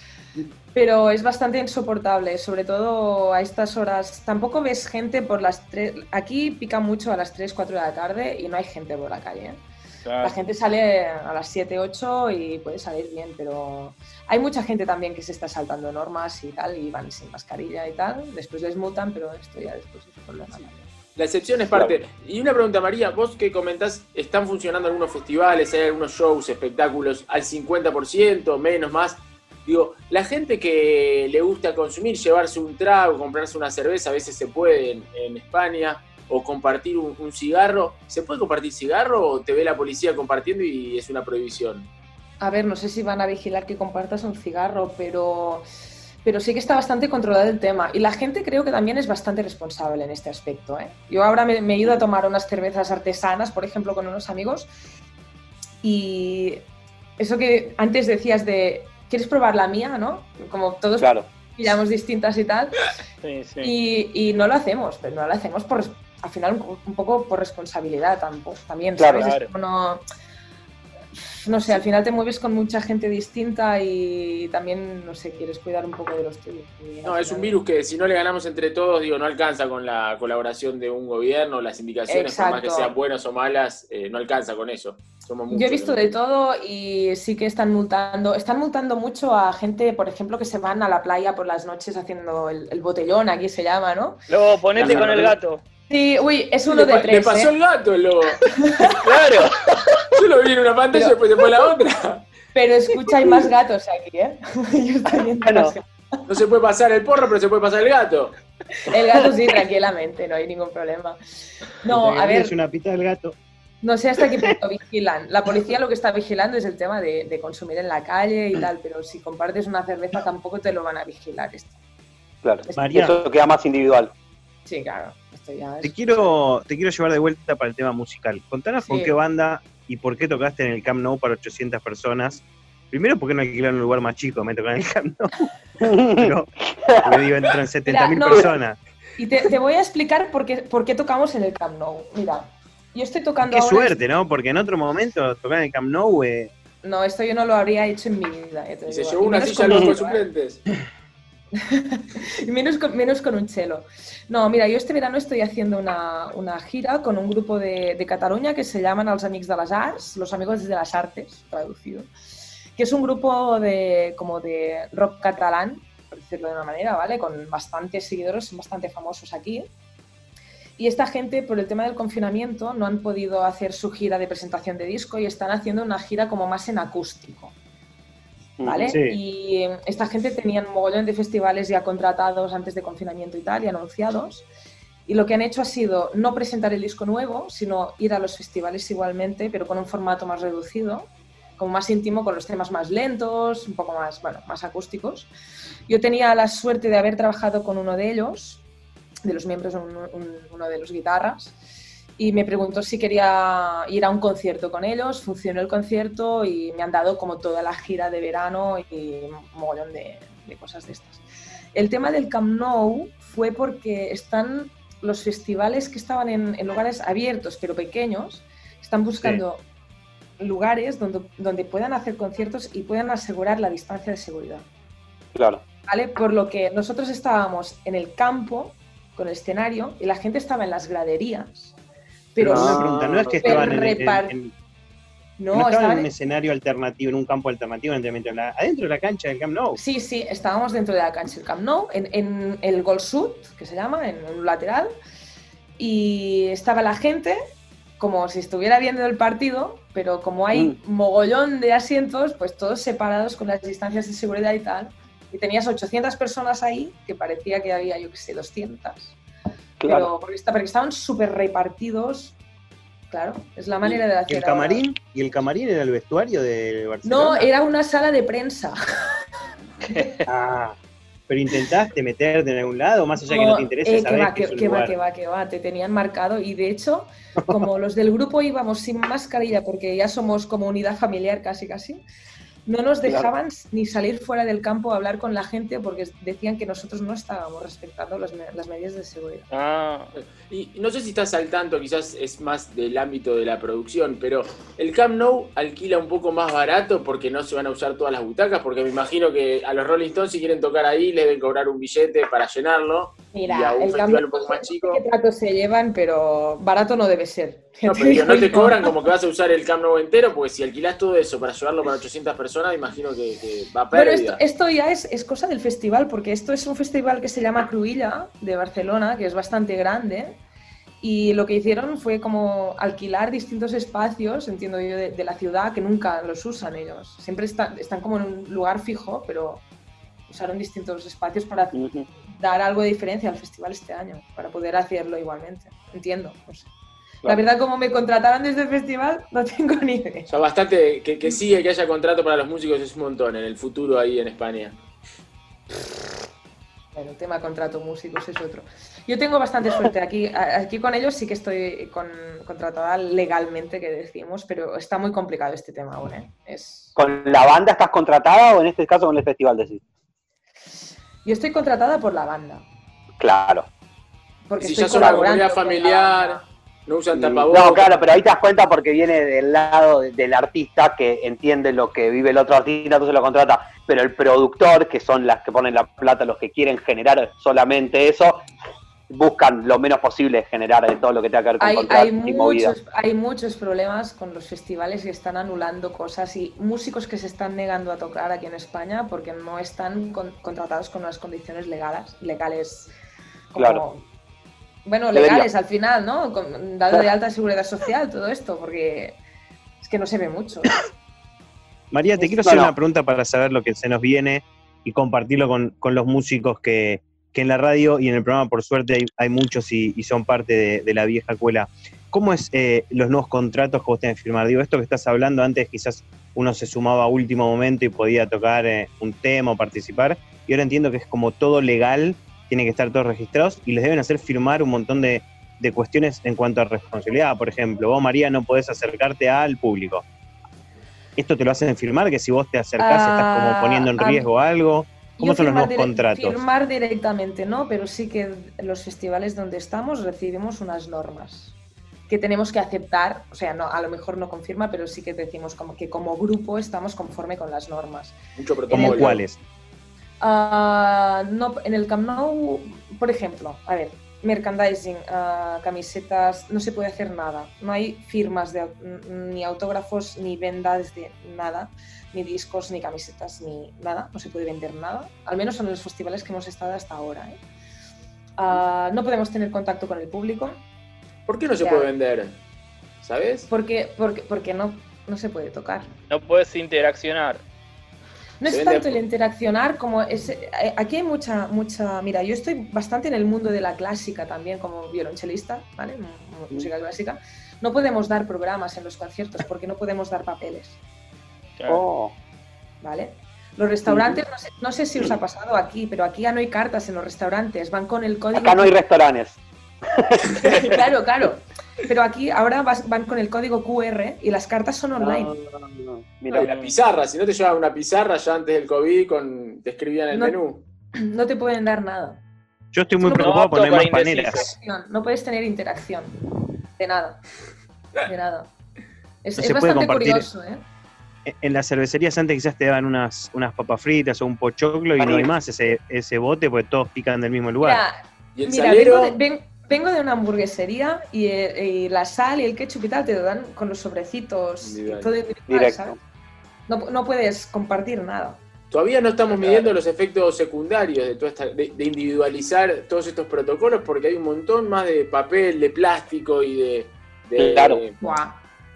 pero es bastante insoportable, sobre todo a estas horas. Tampoco ves gente por las 3. Aquí pica mucho a las 3, 4 de la tarde y no hay gente por la calle. ¿eh? La gente sale a las 7, 8 y puede salir bien, pero hay mucha gente también que se está saltando normas y tal, y van sin mascarilla y tal. Después les multan, pero esto ya después es un problema. La excepción es parte. Y una pregunta, María, vos que comentás, ¿están funcionando algunos festivales, hay algunos shows, espectáculos al 50%, menos, más? Digo, la gente que le gusta consumir, llevarse un trago, comprarse una cerveza, a veces se puede en, España, o compartir un, cigarro. ¿Se puede compartir cigarro o te ve la policía compartiendo y es una prohibición? A ver, no sé si van a vigilar que compartas un cigarro, pero, pero sí que está bastante controlado el tema. Y la gente creo que también es bastante responsable en este aspecto. ¿eh? Yo ahora me, me he ido a tomar unas cervezas artesanas, por ejemplo, con unos amigos, y eso que antes decías de ¿quieres probar la mía? ¿no? Como todos pillamos distintas y tal. Y, no lo hacemos, pero no lo hacemos por, al final un, poco por responsabilidad tampoco, también, ¿sabes? no sé, al final te mueves con mucha gente distinta y también, no sé, quieres cuidar un poco de los tuyos. No, es un virus que si no le ganamos entre todos, digo, no alcanza con la colaboración de un gobierno, las indicaciones, por más que sean buenas o malas, eh, no alcanza con eso. Yo he visto de todo y sí que están multando, están multando mucho a gente, por ejemplo, que se van a la playa por las noches haciendo el, botellón, aquí se llama, ¿no? Luego ponete con el gato. Sí, uy, es uno de tres. Le pasó ¿eh? el gato, el lobo. *laughs* claro. *laughs* Yo lo vi en una pantalla y después se fue la otra. Pero escucha, hay más gatos aquí, ¿eh? *laughs* Yo estoy viendo no. no se puede pasar el porro, pero se puede pasar el gato. El gato sí, tranquilamente, no hay ningún problema. No, a ver. Es una pita del gato. No sé hasta qué punto vigilan. La policía lo que está vigilando es el tema de, consumir en la calle y tal, pero si compartes una cerveza tampoco te lo van a vigilar esto. Claro, eso queda más individual. Sí, claro. Te, quiero, te quiero llevar de vuelta para el tema musical. Contanos con qué banda y por qué tocaste en el Camp Nou para 800 personas. Primero, ¿por qué no alquilaron un lugar más chico? Me tocan en el Camp Nou. *laughs* Pero, porque digo, entran 70.000 personas. Y te, voy a explicar por qué, por qué tocamos en el Camp Nou. Mira, yo estoy tocando Qué suerte, ¿no? Porque en otro momento tocar en el Camp Nou... Eh... No, esto yo no lo habría hecho en mi vida. Y se llevó una silla a los suplentes. *laughs* menos, con, menos con un chelo. No, mira, yo este verano estoy haciendo una, una gira con un grupo de, de, Cataluña que se llaman de las Arts, Los Amigos de las Artes, traducido, que es un grupo de, como de rock catalán, por decirlo de una manera, ¿vale? Con bastantes seguidores, son bastante famosos aquí. Y esta gente, por el tema del confinamiento, no han podido hacer su gira de presentación de disco y están haciendo una gira como más en acústico. ¿Vale? Y eh, esta gente tenían un mogollón de festivales ya contratados antes de confinamiento y tal, y anunciados. Y lo que han hecho ha sido no presentar el disco nuevo, sino ir a los festivales igualmente, pero con un formato más reducido, como más íntimo, con los temas más lentos, un poco más, bueno, más acústicos. Yo tenía la suerte de haber trabajado con uno de ellos, de los miembros, uno de los guitarras, y me preguntó si quería ir a un concierto con ellos. Funcionó el concierto y me han dado como toda la gira de verano y un mogollón de, cosas de estas. El tema del Camp Nou fue porque están los festivales que estaban en, lugares abiertos pero pequeños, están buscando lugares donde, donde puedan hacer conciertos y puedan asegurar la distancia de seguridad. Claro. ¿Vale? Por lo que nosotros estábamos en el campo con el escenario y la gente estaba en las graderías pero una pregunta, no es que estaban en, no, estaban en un escenario alternativo, en un campo alternativo, adentro de la cancha del Camp Nou. Sí, sí, estábamos dentro de la cancha del Camp Nou, en, el Gol Sud, que se llama, en un lateral, y estaba la gente como si estuviera viendo el partido, pero como hay mm. mogollón de asientos, pues todos separados con las distancias de seguridad y tal. Y tenías 800 personas ahí, que parecía que había, yo qué sé, 200. Pero porque, estaban súper repartidos. Claro, es la manera de hacer. ¿Y el camarín? ¿Y el camarín era el vestuario de Barcelona? No, era una sala de prensa. *laughs* ah, pero intentaste meterte en algún lado, más allá que no te interese. Eh, que va, que, que va, que va, que va, te tenían marcado. Y de hecho, *laughs* como los del grupo íbamos sin mascarilla, porque ya somos como unidad familiar casi, casi no nos dejaban ni salir fuera del campo a hablar con la gente porque decían que nosotros no estábamos respetando las, medidas de seguridad. Ah, y no sé si estás al tanto, quizás es más del ámbito de la producción, pero el Camp Nou alquila un poco más barato porque no se van a usar todas las butacas, porque me imagino que a los Rolling Stones si quieren tocar ahí les deben cobrar un billete para llenarlo. Mira, y a un el festival un poco más chico. ¿Qué tratos se llevan? Pero barato no debe ser. No, pero no te cobran como que vas a usar el Camp Nou entero, porque si alquilas todo eso para llevarlo para 800 personas, imagino que, va a perder. Pero esto, ya es, es, cosa del festival, porque esto es un festival que se llama Cruilla, de Barcelona, que es bastante grande. Y lo que hicieron fue como alquilar distintos espacios, entiendo yo, de, la ciudad que nunca los usan ellos. Siempre están como en un lugar fijo, pero usaron distintos espacios para dar algo de diferencia al festival este año, para poder hacerlo igualmente. Entiendo, no sé. La verdad, como me contrataron desde el festival, no tengo ni idea. O sea, bastante que, que sigue que haya contrato para los músicos es un montón en el futuro ahí en España. Bueno, el tema contrato músicos es otro. Yo tengo bastante suerte aquí. Aquí con ellos sí que estoy con, contratada legalmente, que decimos, pero está muy complicado este tema ahora. ¿eh? Es... ¿Con la banda estás contratada o en este caso con el festival de sí? Yo estoy contratada por la banda. Claro. Porque si estoy ya es una comunidad familiar. No usan Y- tapabocas. No, claro, pero ahí te das cuenta porque viene del lado de- del artista que entiende lo que vive el otro artista, entonces lo contrata. Pero el productor, que son las que ponen la plata, los que quieren generar solamente eso, buscan lo menos posible generar de todo lo que tenga que ver con Hay, hay muchos, hay muchos problemas con los festivales que están anulando cosas y músicos que se están negando a tocar aquí en España porque no están con- contratados con unas condiciones legales, legales como- Claro. bueno, Debería. legales al final, ¿no? Con, dado de *laughs* alta seguridad social, todo esto, porque es que no se ve mucho. María, te quiero hacer no. una pregunta para saber lo que se nos viene y compartirlo con, con los músicos que, que en la radio y en el programa, por suerte, hay, hay muchos y, y son parte de, de la vieja escuela. ¿Cómo es eh, los nuevos contratos que vos tenés que firmar? Digo, esto que estás hablando antes, quizás uno se sumaba a último momento y podía tocar eh, un tema o participar, y ahora entiendo que es como todo legal, tiene que estar todos registrados y les deben hacer firmar un montón de, de cuestiones en cuanto a responsabilidad. Por ejemplo, vos, María, no podés acercarte al público. ¿Esto te lo hacen firmar? Que si vos te acercás estás como Ah, poniendo en riesgo algo. ¿Cómo Yo son los nuevos dire- contratos? Firmar directamente no, pero sí que los festivales donde estamos recibimos unas normas que tenemos que aceptar, o sea, no, a lo mejor no confirma, pero sí que decimos como que como grupo estamos conforme con las normas. Mucho ¿Cómo protocolo. cuáles? Ah, no, en el Camp Nou, por ejemplo, a ver, merchandising, ah, camisetas, no se puede hacer nada. No hay firmas de, au- ni autógrafos, ni vendas de nada, ni discos, ni camisetas, ni nada. No se puede vender nada, al menos en los festivales que hemos estado hasta ahora. ¿eh? Ah, no podemos tener contacto con el público ¿Por qué no se Ya. puede vender? ¿Sabes? porque, porque, porque no, no se puede tocar. No puedes interaccionar. No es tanto el interaccionar como es, eh, aquí hay mucha, mucha, mira, yo estoy bastante en el mundo de la clásica también como violonchelista, ¿vale? Música clásica. No podemos dar programas en los conciertos porque no podemos dar papeles, Oh, ¿vale? Los restaurantes, no sé, no sé si os ha pasado aquí, pero aquí ya no hay cartas en los restaurantes, van con el código. acá no hay restaurantes. *laughs* claro, claro. Pero aquí ahora vas- van con el código QR y las cartas son online. No, Mira, y la pizarra, si no te llevaban una pizarra ya antes del COVID, con, te escribían el No. menú. *clears throat* No te pueden dar nada. Yo estoy muy No, preocupado por no hay no, más interacción, No puedes tener interacción. De nada. De nada. Es, No bastante compartir. curioso, ¿eh? En las cervecerías antes quizás te daban unas, unas papas fritas o un pochoclo y no hay más ese, ese bote porque todos pican del mismo lugar. Mira, Y el mira, salero, vengo, de, ven- vengo de una hamburguesería y, eh, y la sal y el ketchup y tal te lo dan con los sobrecitos. y todo individual, Directo. ¿sabes? No, no puedes compartir nada. todavía no estamos midiendo los efectos secundarios de, toda esta, de, de individualizar todos estos protocolos porque hay un montón más de papel, de plástico y de, de- Claro.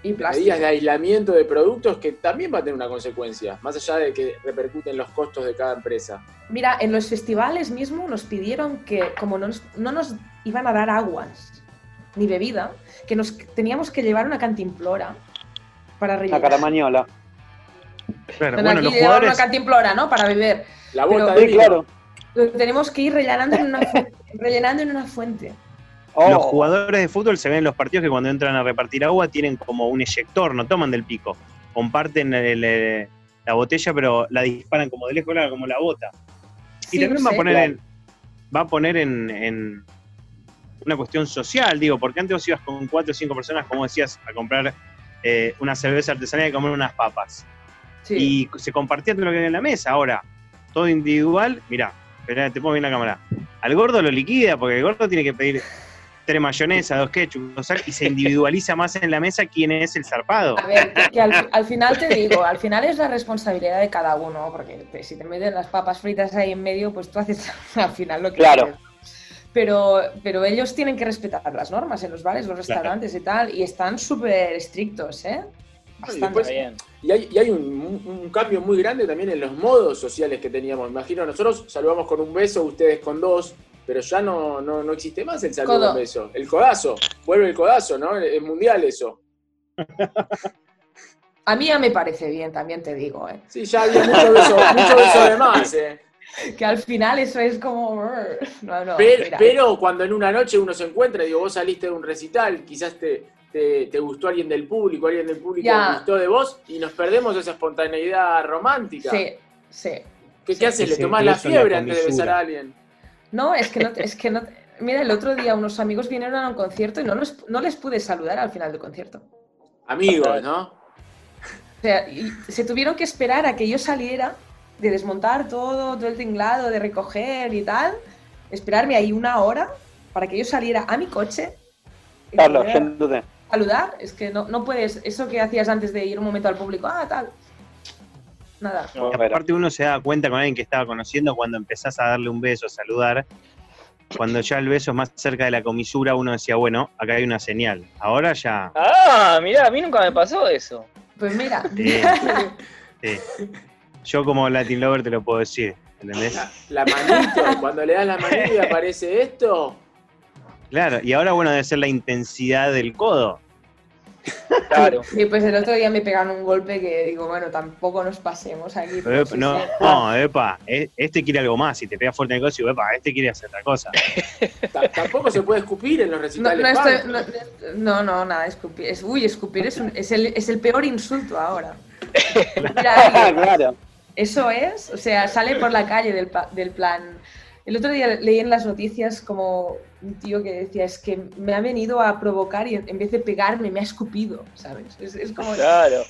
Y medidas plástico. de aislamiento de productos que también va a tener una consecuencia, más allá de que repercuten los costos de cada empresa. Mira, en los festivales mismo nos pidieron que, como no nos, no nos iban a dar aguas ni bebida, que nos teníamos que llevar una cantimplora para rellenar. caramañola. Claro, Bueno, bueno, aquí los llevar una jugadores, cantimplora, ¿no? Para beber. La Pero- bota de claro. Lo tenemos que ir rellenando en una fuente. *laughs* rellenando en una fuente. Oh, los jugadores de fútbol se ven en los partidos que cuando entran a repartir agua tienen como un eyector, no toman del pico. Comparten el, la botella, pero la disparan como de lejos, como la bota. Y Sí, también no va a poner, Claro. en, va a poner en, en una cuestión social, digo, porque antes vos ibas con cuatro o cinco personas, como decías, a comprar eh, una cerveza artesanal y comer unas papas. Sí. Y se compartía todo lo que había en la mesa. Ahora, todo individual, mirá, esperá, te pongo bien la cámara. Al gordo lo liquida, porque el gordo tiene que pedir tres mayonesa, dos ketchup, dos sal, y se individualiza más en la mesa quién es el zarpado. A ver, que, que al, al final te digo, al final es la responsabilidad de cada uno, porque te- si te meten las papas fritas ahí en medio, pues tú haces *laughs* al final lo que Claro. quieres. Pero, pero ellos tienen que respetar las normas en los bares, los restaurantes y tal, y están súper estrictos, ¿eh? Y Bastante. después- Está bien. Y hay, y hay un, un cambio muy grande también en los modos sociales que teníamos. Imagino, nosotros saludamos con un beso, ustedes con dos, pero ya no, no, no existe más el saludo Codo. con beso. El codazo, vuelve el codazo, ¿no? Es mundial eso. *laughs* A mí ya me parece bien, también te digo, ¿eh? Sí, ya había mucho beso, mucho beso de más, ¿eh? *laughs* Que al final eso es como... *laughs* No, no, pero, cuando en una noche uno se encuentra, digo, vos saliste de un recital, quizás te, te, te gustó alguien del público, alguien del público Ya. gustó de vos, y nos perdemos esa espontaneidad romántica. Sí, sí. ¿Qué, qué haces? ¿Le tomás la fiebre antes de besar a alguien? No, es que no, te- *laughs* es que no, te- Mira, el otro día unos amigos vinieron a un concierto y no, los, no les pude saludar al final del concierto. Amigos, ¿no? O sea, y se tuvieron que esperar a que yo saliera de desmontar todo, todo el tinglado, de recoger y tal, esperarme ahí una hora para que yo saliera a mi coche. sin duda. Saludar, es que no, no puedes, eso que hacías antes de ir un momento al público, ah, tal. Nada. Aparte uno se da cuenta con alguien que estaba conociendo cuando empezás a darle un beso, a saludar. Cuando ya el beso es más cerca de la comisura, uno decía, bueno, acá hay una señal. Ahora ya... Ah, mirá, a mí nunca me pasó eso. Pues mira, Sí. *laughs* Sí. Yo como Latin Lover te lo puedo decir, ¿entendés? La manito, *laughs* cuando le das la manito y aparece esto. Claro, y ahora bueno debe ser la intensidad del codo. Claro. *laughs* y pues el otro día me pegaron un golpe que digo, bueno, tampoco nos pasemos aquí. Pero, pues, no, sí. no, epa, e- este quiere algo más. Si te pega fuerte en el codo, digo, epa, este quiere hacer otra cosa. *laughs* Ta- Tampoco se puede escupir en los No, recitales. no, estoy- punk. no, no, no, nada, escupir. Es, uy, escupir es, un- es, el, es el peor insulto ahora. Mira, alguien, claro. Eso es, o sea, sale por la calle del, del plan. El otro día leí en las noticias como un tío que decía, es que me ha venido a provocar y en vez de pegarme me ha escupido, ¿sabes? Es, es como... Claro.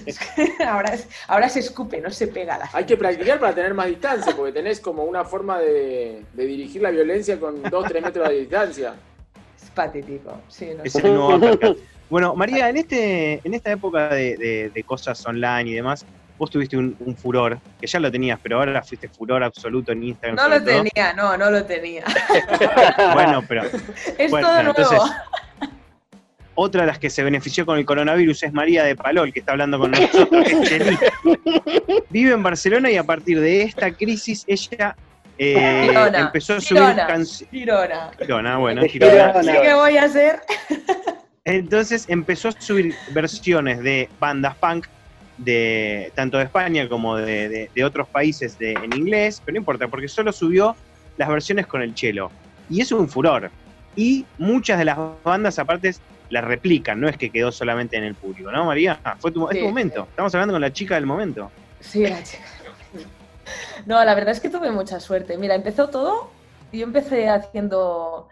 *laughs* ahora, es- ahora se escupe, no se pega la Hay que practicar para tener más distancia, porque tenés como una forma de, de dirigir la violencia con 2-3 metros de distancia. Es patético, sí, no Es sé. el nuevo uppercut. Bueno, María, en este, en esta época de, de- de cosas online y demás, vos tuviste un, un furor, que ya lo tenías, pero ahora fuiste furor absoluto en Instagram. No lo todo. tenía, no, no lo tenía. *laughs* *laughs* Bueno, pero Es Bueno, todo nuevo. entonces- otra de las que se benefició con el coronavirus es María de Palol, que está hablando con nosotros. *laughs* Vive en Barcelona y a partir de esta crisis ella eh, Girona, empezó a subir canciones. Girona. Girona, bueno. Girona. ¿Qué voy a hacer? Entonces empezó a subir versiones de bandas punk de tanto de España como de, de- de otros países de- en inglés, pero no importa, porque solo subió las versiones con el chelo. Y es un furor. Y muchas de las bandas aparte las replican, no es que quedó solamente en el público, ¿no, María? Fue tu, es Sí, tu momento. Estamos hablando con la chica del momento. Sí, la chica. No, la verdad es que tuve mucha suerte. Mira, empezó todo. Yo empecé haciendo.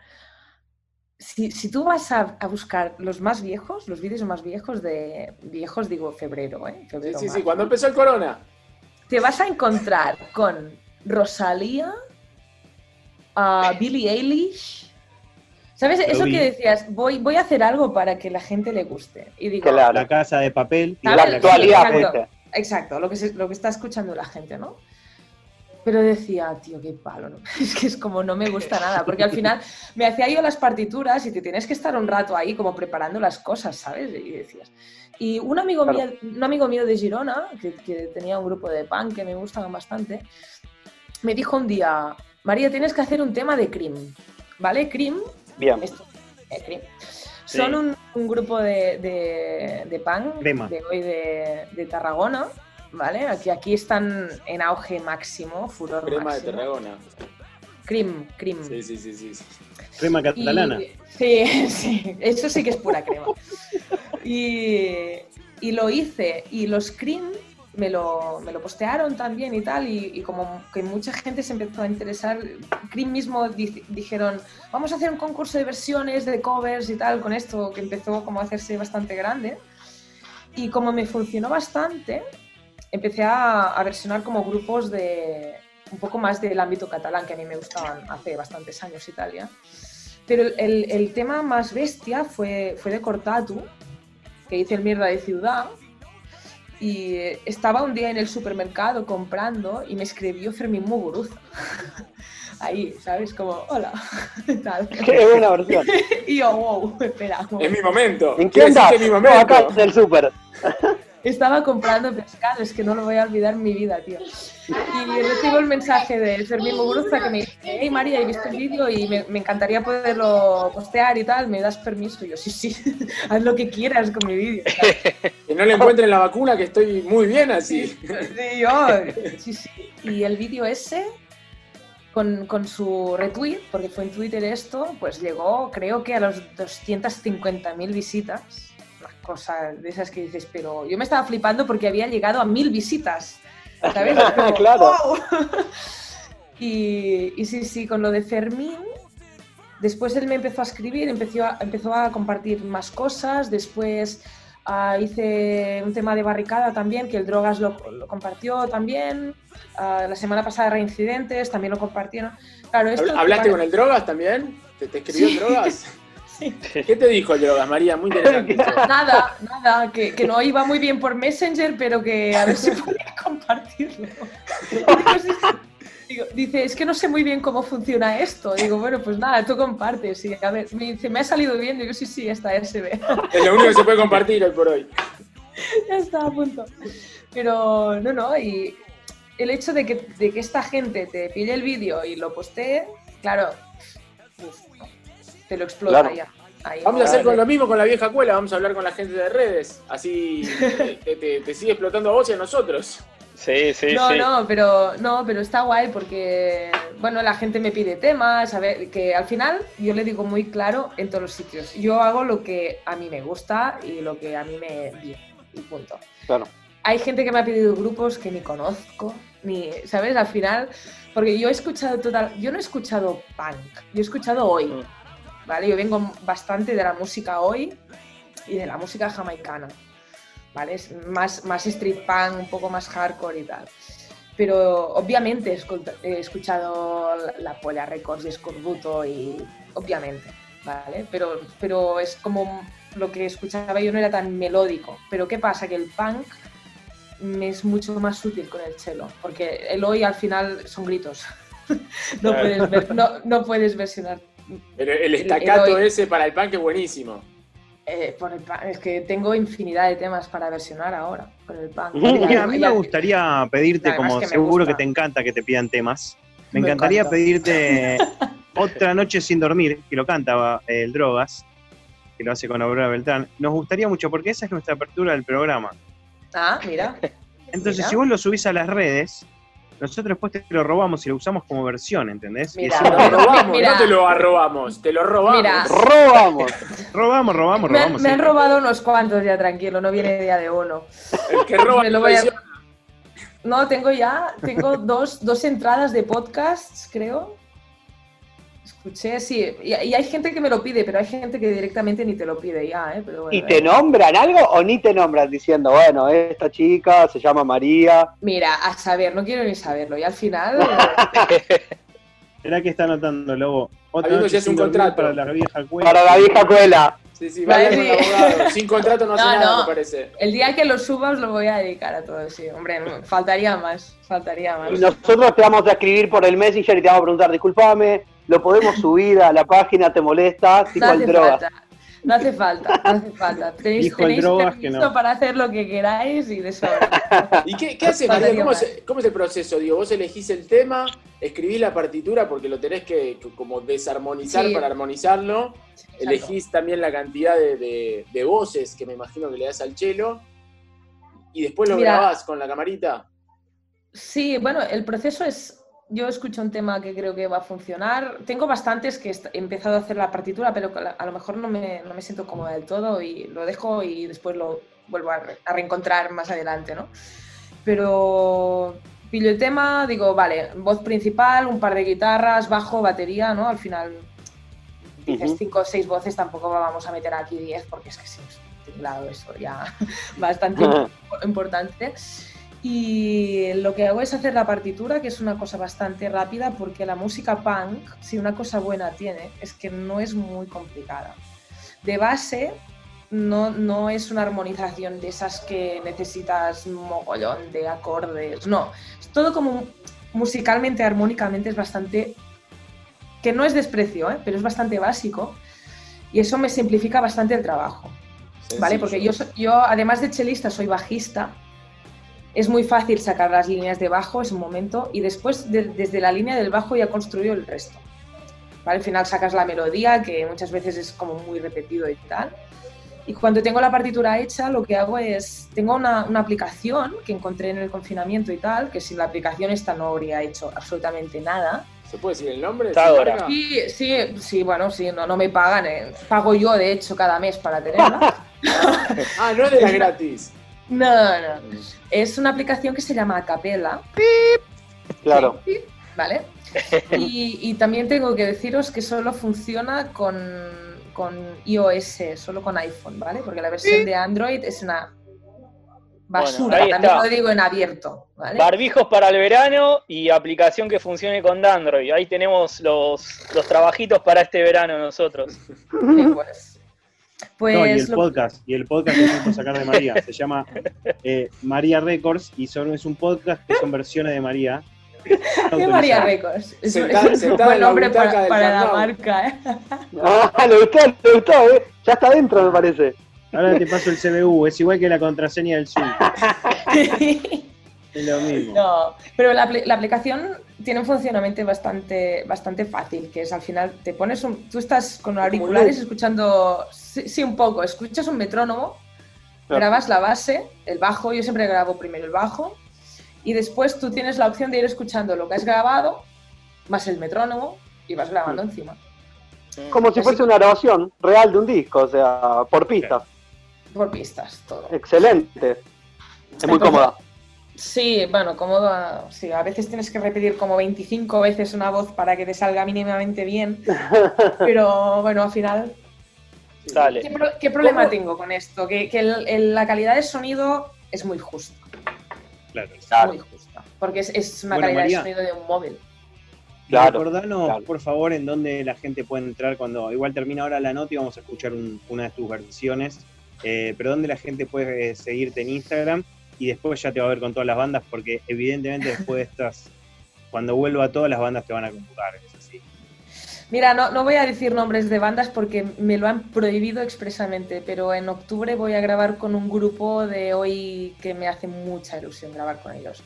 Si, si tú vas a, a buscar los más viejos, los vídeos más viejos de. Viejos, digo febrero, ¿eh? Sí, Febrero, sí, cuando empezó el corona. Te vas a encontrar con Rosalía, a Billie Eilish. ¿Sabes? Eso que decías, voy, voy a hacer algo para que la gente le guste. Y digo, Claro. La casa de papel. y ¿Sabes? La actualidad, Sí, exacto. lo que, se- lo que está escuchando la gente, ¿no? Pero decía, tío, qué palo, ¿no? *laughs* Es que es como no me gusta nada, porque al final *laughs* me hacía yo las partituras y te tienes que estar un rato ahí como preparando las cosas, ¿sabes? Y decías. Y un amigo, Claro. mío, un amigo mío de Girona, que, que tenía un grupo de punk que me gustaban bastante, me dijo un día, María, tienes que hacer un tema de Cream, ¿vale? Cream Bien. esto- eh, Cream. Son un, un grupo de, de, de punk Crema. de hoy de, de Tarragona, ¿vale? Aquí, aquí están en auge máximo, furor Crema de. Tarragona. Cream, cream. Sí, sí, sí, sí. crema Y- catalana. sí, *laughs* sí, eso sí que es pura crema. Y, y lo hice, y los cream me lo, me lo postearon también y tal, y, y como que mucha gente se empezó a interesar, Cream mismo di- dijeron, vamos a hacer un concurso de versiones, de covers y tal, con esto que empezó como a hacerse bastante grande. Y como me funcionó bastante, empecé a, a versionar como grupos de un poco más del ámbito catalán, que a mí me gustaban hace bastantes años y tal, ¿ya? Pero el, el tema más bestia fue, fue de Cortatu, que hice el Mierda de Ciudad, y estaba un día en el supermercado comprando y me escribió Fermín Muguruza. *laughs* Ahí, ¿sabes? Como, hola, *laughs* tal. Qué buena versión. *laughs* Y yo, wow, espera. un Es mi momento. ¿En qué andas? es mi No, momento. acá del súper. Estaba comprando pescado, es que no lo voy a olvidar en mi vida, tío. Y recibo el mensaje de Fermín Muguruza que me dice, hey María, he visto el vídeo y me, me encantaría poderlo postear y tal, ¿me das permiso? Y yo, sí, sí, *laughs* haz lo que quieras con mi vídeo. *laughs* Que no le encuentren la vacuna, que estoy muy bien así. Sí, yo, sí, sí. Y el vídeo ese, con, con su retweet, porque fue en Twitter esto, pues llegó creo que a los 250.000 visitas. Cosa de esas que dices, pero yo me estaba flipando porque había llegado a mil visitas. ¿Sabes? Es *laughs* como, Claro. ¡wow! *laughs* y, y sí, sí, con lo de Fermín, Después él me empezó a escribir, empezó a, empezó a compartir más cosas, después ah, hice un tema de barricada también, que el Drogas lo, lo compartió también, Ah, la semana pasada Reincidentes, también lo compartieron. Claro, esto ¿Hablaste con el Drogas también? ¿Te, te escribió el Drogas? *laughs* Sí. ¿Qué te dijo el Drogas, María? Muy interesante. *laughs* Nada, nada, que, que no iba muy bien por Messenger, pero que a ver si *laughs* podía compartirlo. Digo, dice, es que no sé muy bien cómo funciona esto. Digo, bueno, pues nada, tú compartes. Y a ver, me dice, me ha salido bien. Digo, sí, sí, esta SB. *laughs* Es lo único que se puede compartir hoy por hoy. ya está a punto. Pero no, no, y el hecho de que, de que esta gente te pille el vídeo y lo postee, claro, uf, te lo explota Claro. ya. Ahí, Vamos a hacer con lo mismo con la vieja cuela, vamos a hablar con la gente de redes, así *laughs* te, te- te sigue explotando a vos y a nosotros. Sí, sí, no, sí. no, pero no, pero está guay porque bueno, la gente me pide temas, a ver, que al final yo le digo muy claro en todos los sitios. Yo hago lo que a mí me gusta y lo que a mí me viene y punto. Claro. Hay gente que me ha pedido grupos que ni conozco, ni, ¿sabes? Al final, porque yo he escuchado total, yo no he escuchado punk, yo he escuchado hoy, ¿vale? Yo vengo bastante de la música hoy y de la música jamaicana, ¿vale? Es más, más street punk, un poco más hardcore y tal. Pero obviamente he escuchado la, la Polla Records y Escorbuto y obviamente, ¿vale? Pero, pero es como lo que escuchaba yo no era tan melódico. Pero ¿qué pasa? Que el punk me es mucho más sutil con el cello, porque el hoy al final son gritos. *laughs* no, puedes ver- no, no puedes versionar. Pero el el estacato ese para el punk es buenísimo. eh, por el punk. Es que tengo infinidad de temas para versionar ahora con el punk. A mí me gustaría pedirte, como que seguro gusta. que te encanta que te pidan temas, me, Me encantaría encanta. pedirte *laughs* Otra Noche Sin Dormir, que lo canta eh, el Drogas, que lo hace con Aurora Beltrán. Nos gustaría mucho, porque esa es nuestra apertura del programa. Ah, mira. Entonces, Mira. si vos lo subís a las redes, nosotros después te lo robamos y lo usamos como versión, ¿entendés? Y decimos, Te lo robamos, no te lo arrobamos, te lo robamos. ¡Robamos! *laughs* robamos, robamos, Me, han- robamos. me sí. han robado unos cuantos ya, tranquilo, no viene día de uno. El que roba *laughs* Me lo voy a-. No, tengo ya, tengo dos, dos entradas de podcasts, creo. Escuché, sí, y, y hay gente que me lo pide, pero hay gente que directamente ni te lo pide ya, ¿eh? Pero bueno, ¿Y te eh. nombran algo o ni te nombran diciendo, bueno, esta chica se llama María? Mira, a saber, no quiero ni saberlo, y al final... *laughs* Será que está anotando, Lobo. Otra ya es un contrato. para la vieja cuela. Para la vieja cuela. Sí, sí, vaya con el abogado. Sin contrato no hace *laughs* No, nada, no. me parece. El día que lo suba os lo voy a dedicar a todo, sí. Hombre, faltaría más, faltaría más. Y nosotros te vamos a escribir por el Messenger y te vamos a preguntar, discúlpame, ¿lo podemos subir a la página? ¿Te molesta? Tipo No el hace droga. falta, no hace falta, no hace falta. *laughs* Tenéis, Dijo el tenéis Drogas que permiso no. para hacer lo que queráis y de sobra. *laughs* ¿Y qué, qué haces, María? ¿Cómo es, ¿Cómo es el proceso? Digo, vos elegís el tema, escribís la partitura porque lo tenés que, que como desarmonizar Sí. para armonizarlo. Exacto. Elegís también la cantidad de, de- de voces que me imagino que le das al chelo. Y después lo Mira. grabás con la camarita. Sí, bueno, el proceso es. Yo escucho un tema que creo que va a funcionar. Tengo bastantes que he empezado a hacer la partitura, pero a lo mejor no me, no me siento cómoda del todo y lo dejo y después lo vuelvo a, re- a reencontrar más adelante, ¿no? Pero pillo el tema, digo, vale, voz principal, un par de guitarras, bajo, batería, ¿no? Al final dices Ujú. cinco o seis voces, tampoco vamos a meter aquí diez porque es que sí, es un tinglado eso ya *laughs* bastante imp- importante. Y lo que hago es hacer la partitura, que es una cosa bastante rápida, porque la música punk, si una cosa buena tiene, es que no es muy complicada. De base, no, no es una armonización de esas que necesitas mogollón de acordes, no. Es todo como musicalmente, armónicamente es bastante... que no es desprecio, ¿eh? pero es bastante básico. Y eso me simplifica bastante el trabajo. ¿Vale? Porque yo, yo, además de chelista, soy bajista. Es muy fácil sacar las líneas de bajo, es un momento, y después de- desde la línea del bajo ya construyo el resto. ¿Vale? Al final sacas la melodía, que muchas veces es como muy repetido y tal. Y cuando tengo la partitura hecha, lo que hago es, tengo una, una aplicación que encontré en el confinamiento y tal, que sin la aplicación esta no habría hecho absolutamente nada. ¿Se puede decir el nombre? Está ¿Se ahora. Sí, sí, sí, bueno, sí, no, no me pagan. eh. Pago yo, de hecho, cada mes para tenerla. *laughs* Ah, no es de la gratis. No, no. Es una aplicación que se llama Acapella. Claro. ¿vale? Y, y también tengo que deciros que solo funciona con, con iOS, solo con iPhone, ¿vale? Porque la versión de Android es una basura, Bueno, ahí también está. lo digo en abierto, ¿vale? Barbijos para el verano y aplicación que funcione con Android. Ahí tenemos los, los trabajitos para este verano nosotros. Sí, pues. Pues no, y el lo- podcast, y el podcast que tengo que sacar de María, se llama eh, María Records y son, es un podcast que son versiones de María. *laughs* ¿Qué María Records? Es, un- buen nombre para, para la marca, ¿eh? *laughs* Ah, le gustó, le gustó, ¿eh? Ya está dentro, me parece. Ahora te paso el CBU, es igual que la contraseña del Zoom. *laughs* es lo mismo. No, pero la, apli- la aplicación tiene un funcionamiento bastante, bastante fácil, que es al final te pones un, tú estás con auriculares escuchando, sí, sí, un poco, escuchas un metrónomo, Claro. grabas la base, el bajo, yo siempre grabo primero el bajo, y después tú tienes la opción de ir escuchando lo que has grabado, más el metrónomo, y vas grabando encima. Como si fuese una grabación real de un disco, o sea, por pistas. Por pistas, todo. Excelente. Es muy cómoda. Sí, bueno, cómodo. Sí, a veces tienes que repetir como 25 veces una voz para que te salga mínimamente bien. *laughs* Pero bueno, al final. Dale. ¿Qué, pro- qué problema ¿Cómo? tengo con esto? Que, que el- el- la calidad de sonido es muy justa. Claro. Muy justa. Porque es, es una Bueno, calidad María. de sonido de un móvil. Claro, Recordanos, claro. por favor, en dónde la gente puede entrar cuando igual termina ahora la nota y vamos a escuchar un- una de tus versiones. Eh, pero dónde la gente puede eh, seguirte en Instagram y después ya te va a ver con todas las bandas, porque evidentemente después de *laughs* estas, cuando vuelva a todas las bandas te van a convocar. Mira, no, no voy a decir nombres de bandas porque me lo han prohibido expresamente, pero en octubre voy a grabar con un grupo de hoy que me hace mucha ilusión grabar con ellos.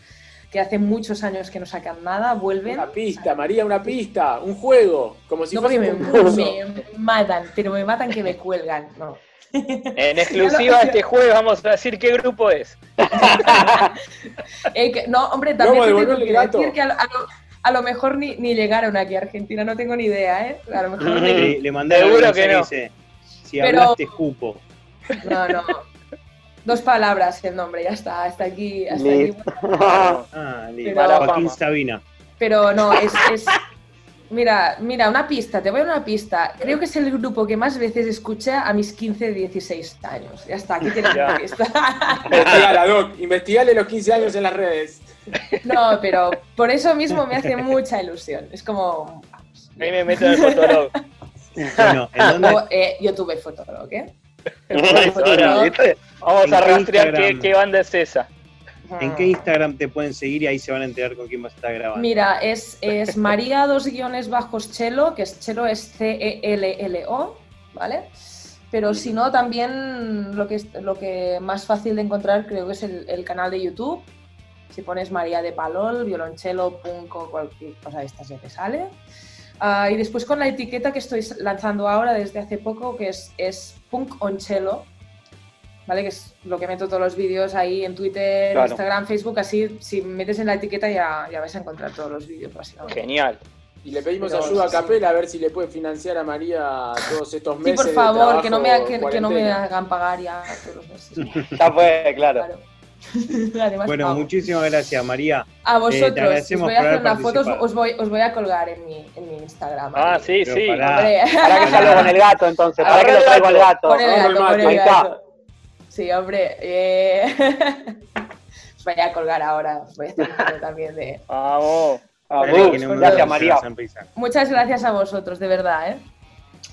Que hace muchos años que no sacan nada, vuelven. Una pista, María, una pista, un juego, como si No, fuese me, un me matan, pero me matan que me cuelgan. No. En exclusiva este jueves vamos a decir qué grupo es. *laughs* Eh, que- no, hombre, también te tengo que decir que a, lo- a lo, a lo mejor ni, ni llegaron aquí a Argentina, no tengo ni idea, ¿eh? A lo mejor *laughs* ni- Le, le mandaron Seguro que no. dice, si Pero- hablaste escupo. No, no. Dos palabras el nombre, ya está, hasta aquí. Hasta aquí. Listo. Ah, listo. Pero- Joaquín Sabina. Pero no, es, es- Mira, mira, una pista, te voy a dar una pista. Creo que es el grupo que más veces escucha a mis 15, 16 años. Ya está, aquí tienes una pista. *laughs* Investigala, Doc, investigale los 15 años en las redes. No, pero por eso mismo me hace mucha ilusión. Es como. Ahí me meto en el fotolog. *laughs* Bueno, ¿en dónde? o, eh, yo tuve Fotolog, ¿eh? Vamos ¿En a rastrear qué, qué banda es esa. ¿En qué Instagram te pueden seguir y ahí se van a enterar con quién vas a estar grabando? Mira, es, es *laughs* María dos guiones bajos Chelo, que es Chelo es C-E-L-L-O, ¿vale? Pero si no, también lo que, es, lo que más fácil de encontrar creo que es el, el canal de YouTube. Si pones María de Palol, violonchelo, punco, cualquier cosa de estas ya te sale. Ah, y después con la etiqueta que estoy lanzando ahora desde hace poco, que es, es Punk on Cello, ¿vale? Que es lo que meto todos los vídeos ahí en Twitter, Claro. Instagram, Facebook, así si metes en la etiqueta ya, ya vas a encontrar todos los vídeos básicamente. Genial. Y le pedimos Pero, ayuda a sí. Capela a ver si le puede financiar a María todos estos Sí, meses. por de favor, que no, me, que, no me hagan pagar ya todos los meses. *laughs* Ya fue, claro. Claro. *laughs* Además, Bueno, pago. muchísimas gracias, María. a Eh, vosotros, os voy a por hacer una foto, os, voy, os voy a colgar en mi, en mi Instagram. Ah, ahí. sí, Pero sí. Para que salga con el gato, entonces. Para que lo traigo al gato. Pon el gato, pon el gato. Sí, hombre. eh, *laughs* voy a colgar ahora. Voy a hacer foto también de. Vamos. Espera que no me gracias, María. Muchas gracias a vosotros, de verdad, ¿eh?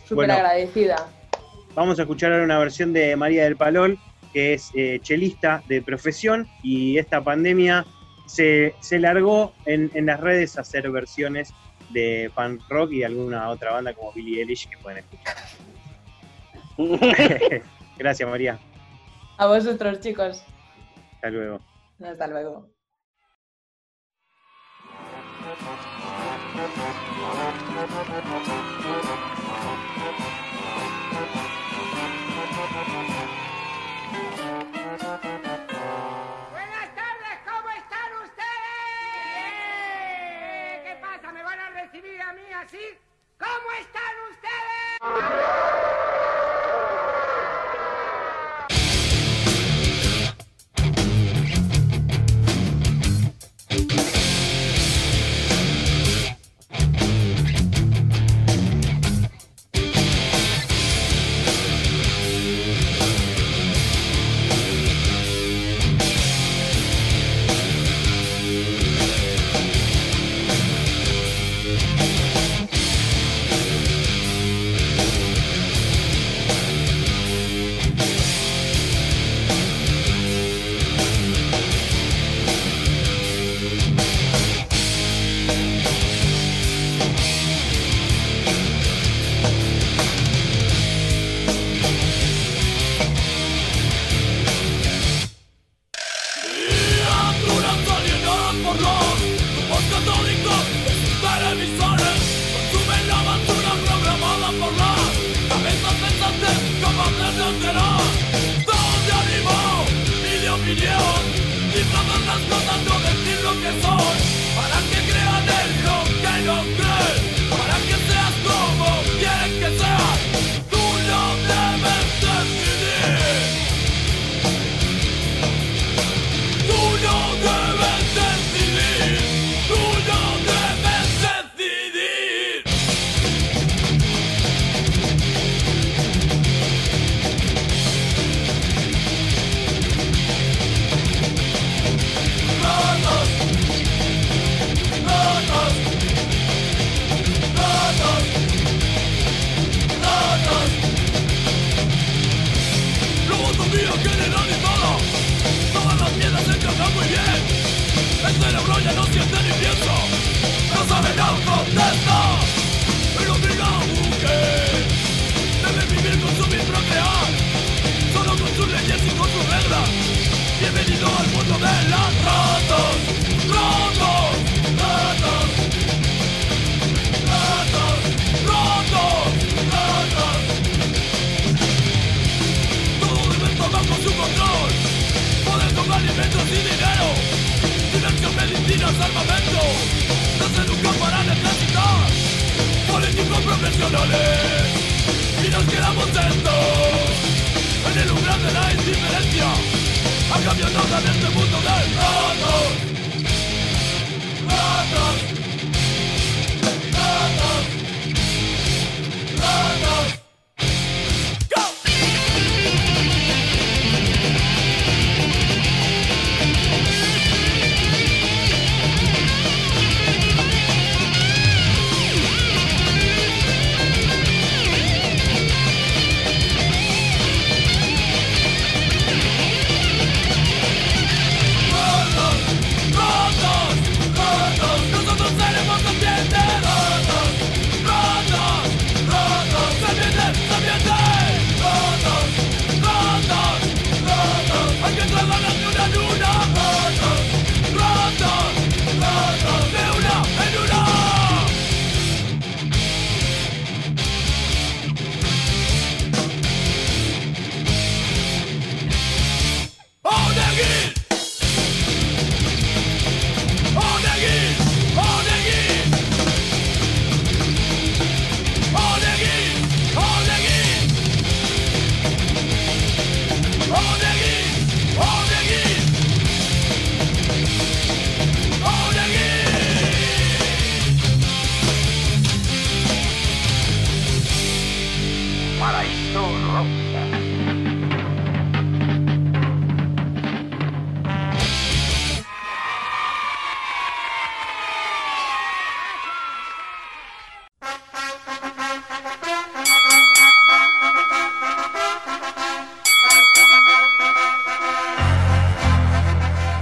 Súper Bueno. agradecida. Vamos a escuchar ahora una versión de María del Palol, que es eh, chelista de profesión y esta pandemia se, se largó en, en las redes a hacer versiones de punk rock y alguna otra banda como Billie Eilish que pueden escuchar. *laughs* *laughs* Gracias, María. A vosotros, chicos. Hasta luego. Hasta luego. Buenas tardes, ¿cómo están ustedes? ¿Qué pasa? ¿Me van a recibir a mí así? ¿Cómo están ustedes?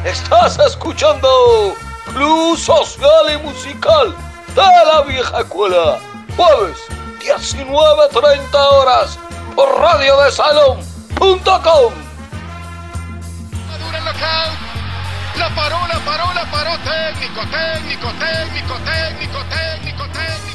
Estás escuchando Club Social y Musical de la Vieja Escuela. Jueves, 19.30 horas por radiodesalón.com. La paró, la paró, la paró. Técnico, técnico, técnico, técnico, técnico, técnico.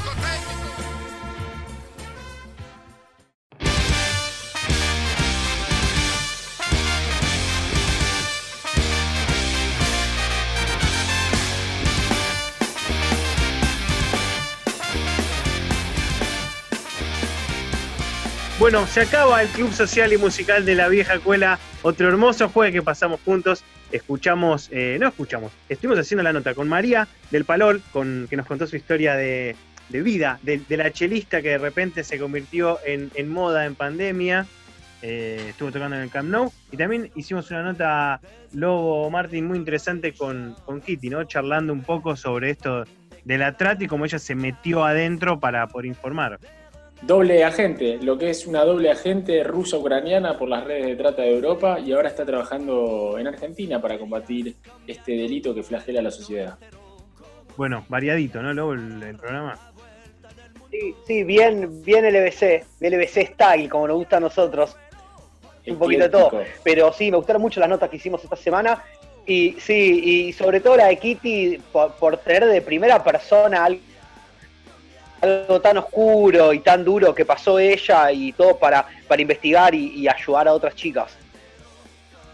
Bueno, se acaba el Club Social y Musical de la Vieja Escuela. Otro hermoso jueves que pasamos juntos. Escuchamos, eh, no escuchamos, estuvimos haciendo la nota con María del Palol, con, que nos contó su historia de, vida, de, la chelista que de repente se convirtió en, moda en pandemia. Eh, estuvo tocando en el Camp Nou. Y también hicimos una nota, Lobo Martín, muy interesante con, con Kitty, ¿no? Charlando un poco sobre esto de la trata y cómo ella se metió adentro para por informar. Doble agente, lo que es una doble agente rusa-ucraniana por las redes de trata de Europa y ahora está trabajando en Argentina para combatir este delito que flagela a la sociedad. Bueno, variadito, ¿no? Luego el, el programa. Sí, sí, bien, bien LBC, LBC Style, como nos gusta a nosotros. Un poquito de todo. Pero sí, me gustaron mucho las notas que hicimos esta semana. Y sí, y sobre todo la de Kitty, por, por tener de primera persona algo, algo tan oscuro y tan duro que pasó ella y todo para, para investigar y, y ayudar a otras chicas.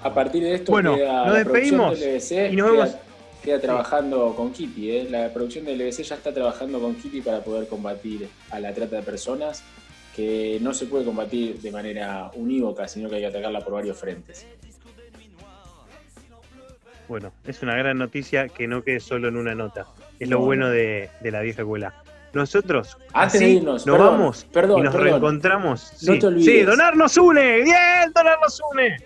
A partir de esto Bueno, queda nos la producción despedimos del LBC y nos queda, vemos. queda trabajando con Kitty. ¿eh? La producción del LBC ya está trabajando con Kitty para poder combatir a la trata de personas, que no se puede combatir de manera unívoca, sino que hay que atacarla por varios frentes. Bueno, es una gran noticia que no quede solo en una nota. Es lo No, bueno no. de, de la vieja escuela. Nosotros, Antes de irnos, nos perdón, vamos perdón, y nos perdón. reencontramos. No sí. te olvides. Sí, Donar nos une. Bien, Donar nos une.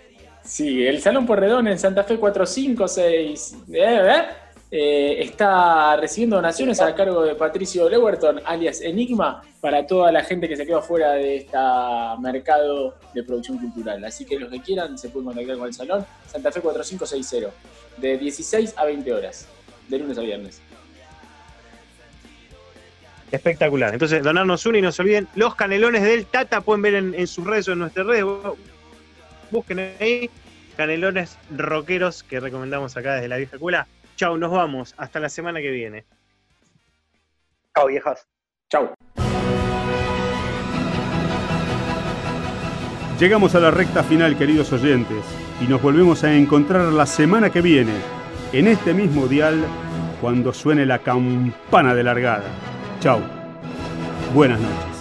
Sí, el Salón Porredón en Santa Fe 456 eh, eh, eh, está recibiendo donaciones a cargo de Patricio Lewerton, alias Enigma, para toda la gente que se quedó fuera de este mercado de producción cultural. Así que los que quieran se pueden contactar con el Salón Santa Fe 4560, de 16 a 20 horas. de lunes a viernes. Espectacular. Entonces, donarnos uno y no se olviden, los canelones del Tata pueden ver en, sus redes o en nuestras redes. Busquen ahí, canelones rockeros que recomendamos acá desde la vieja escuela. Chau, nos vamos. Hasta la semana que viene. Chau, viejas. Chau. Llegamos a la recta final, queridos oyentes, y nos volvemos a encontrar la semana que viene, en este mismo dial, cuando suene la campana de largada. Chau. Buenas noches.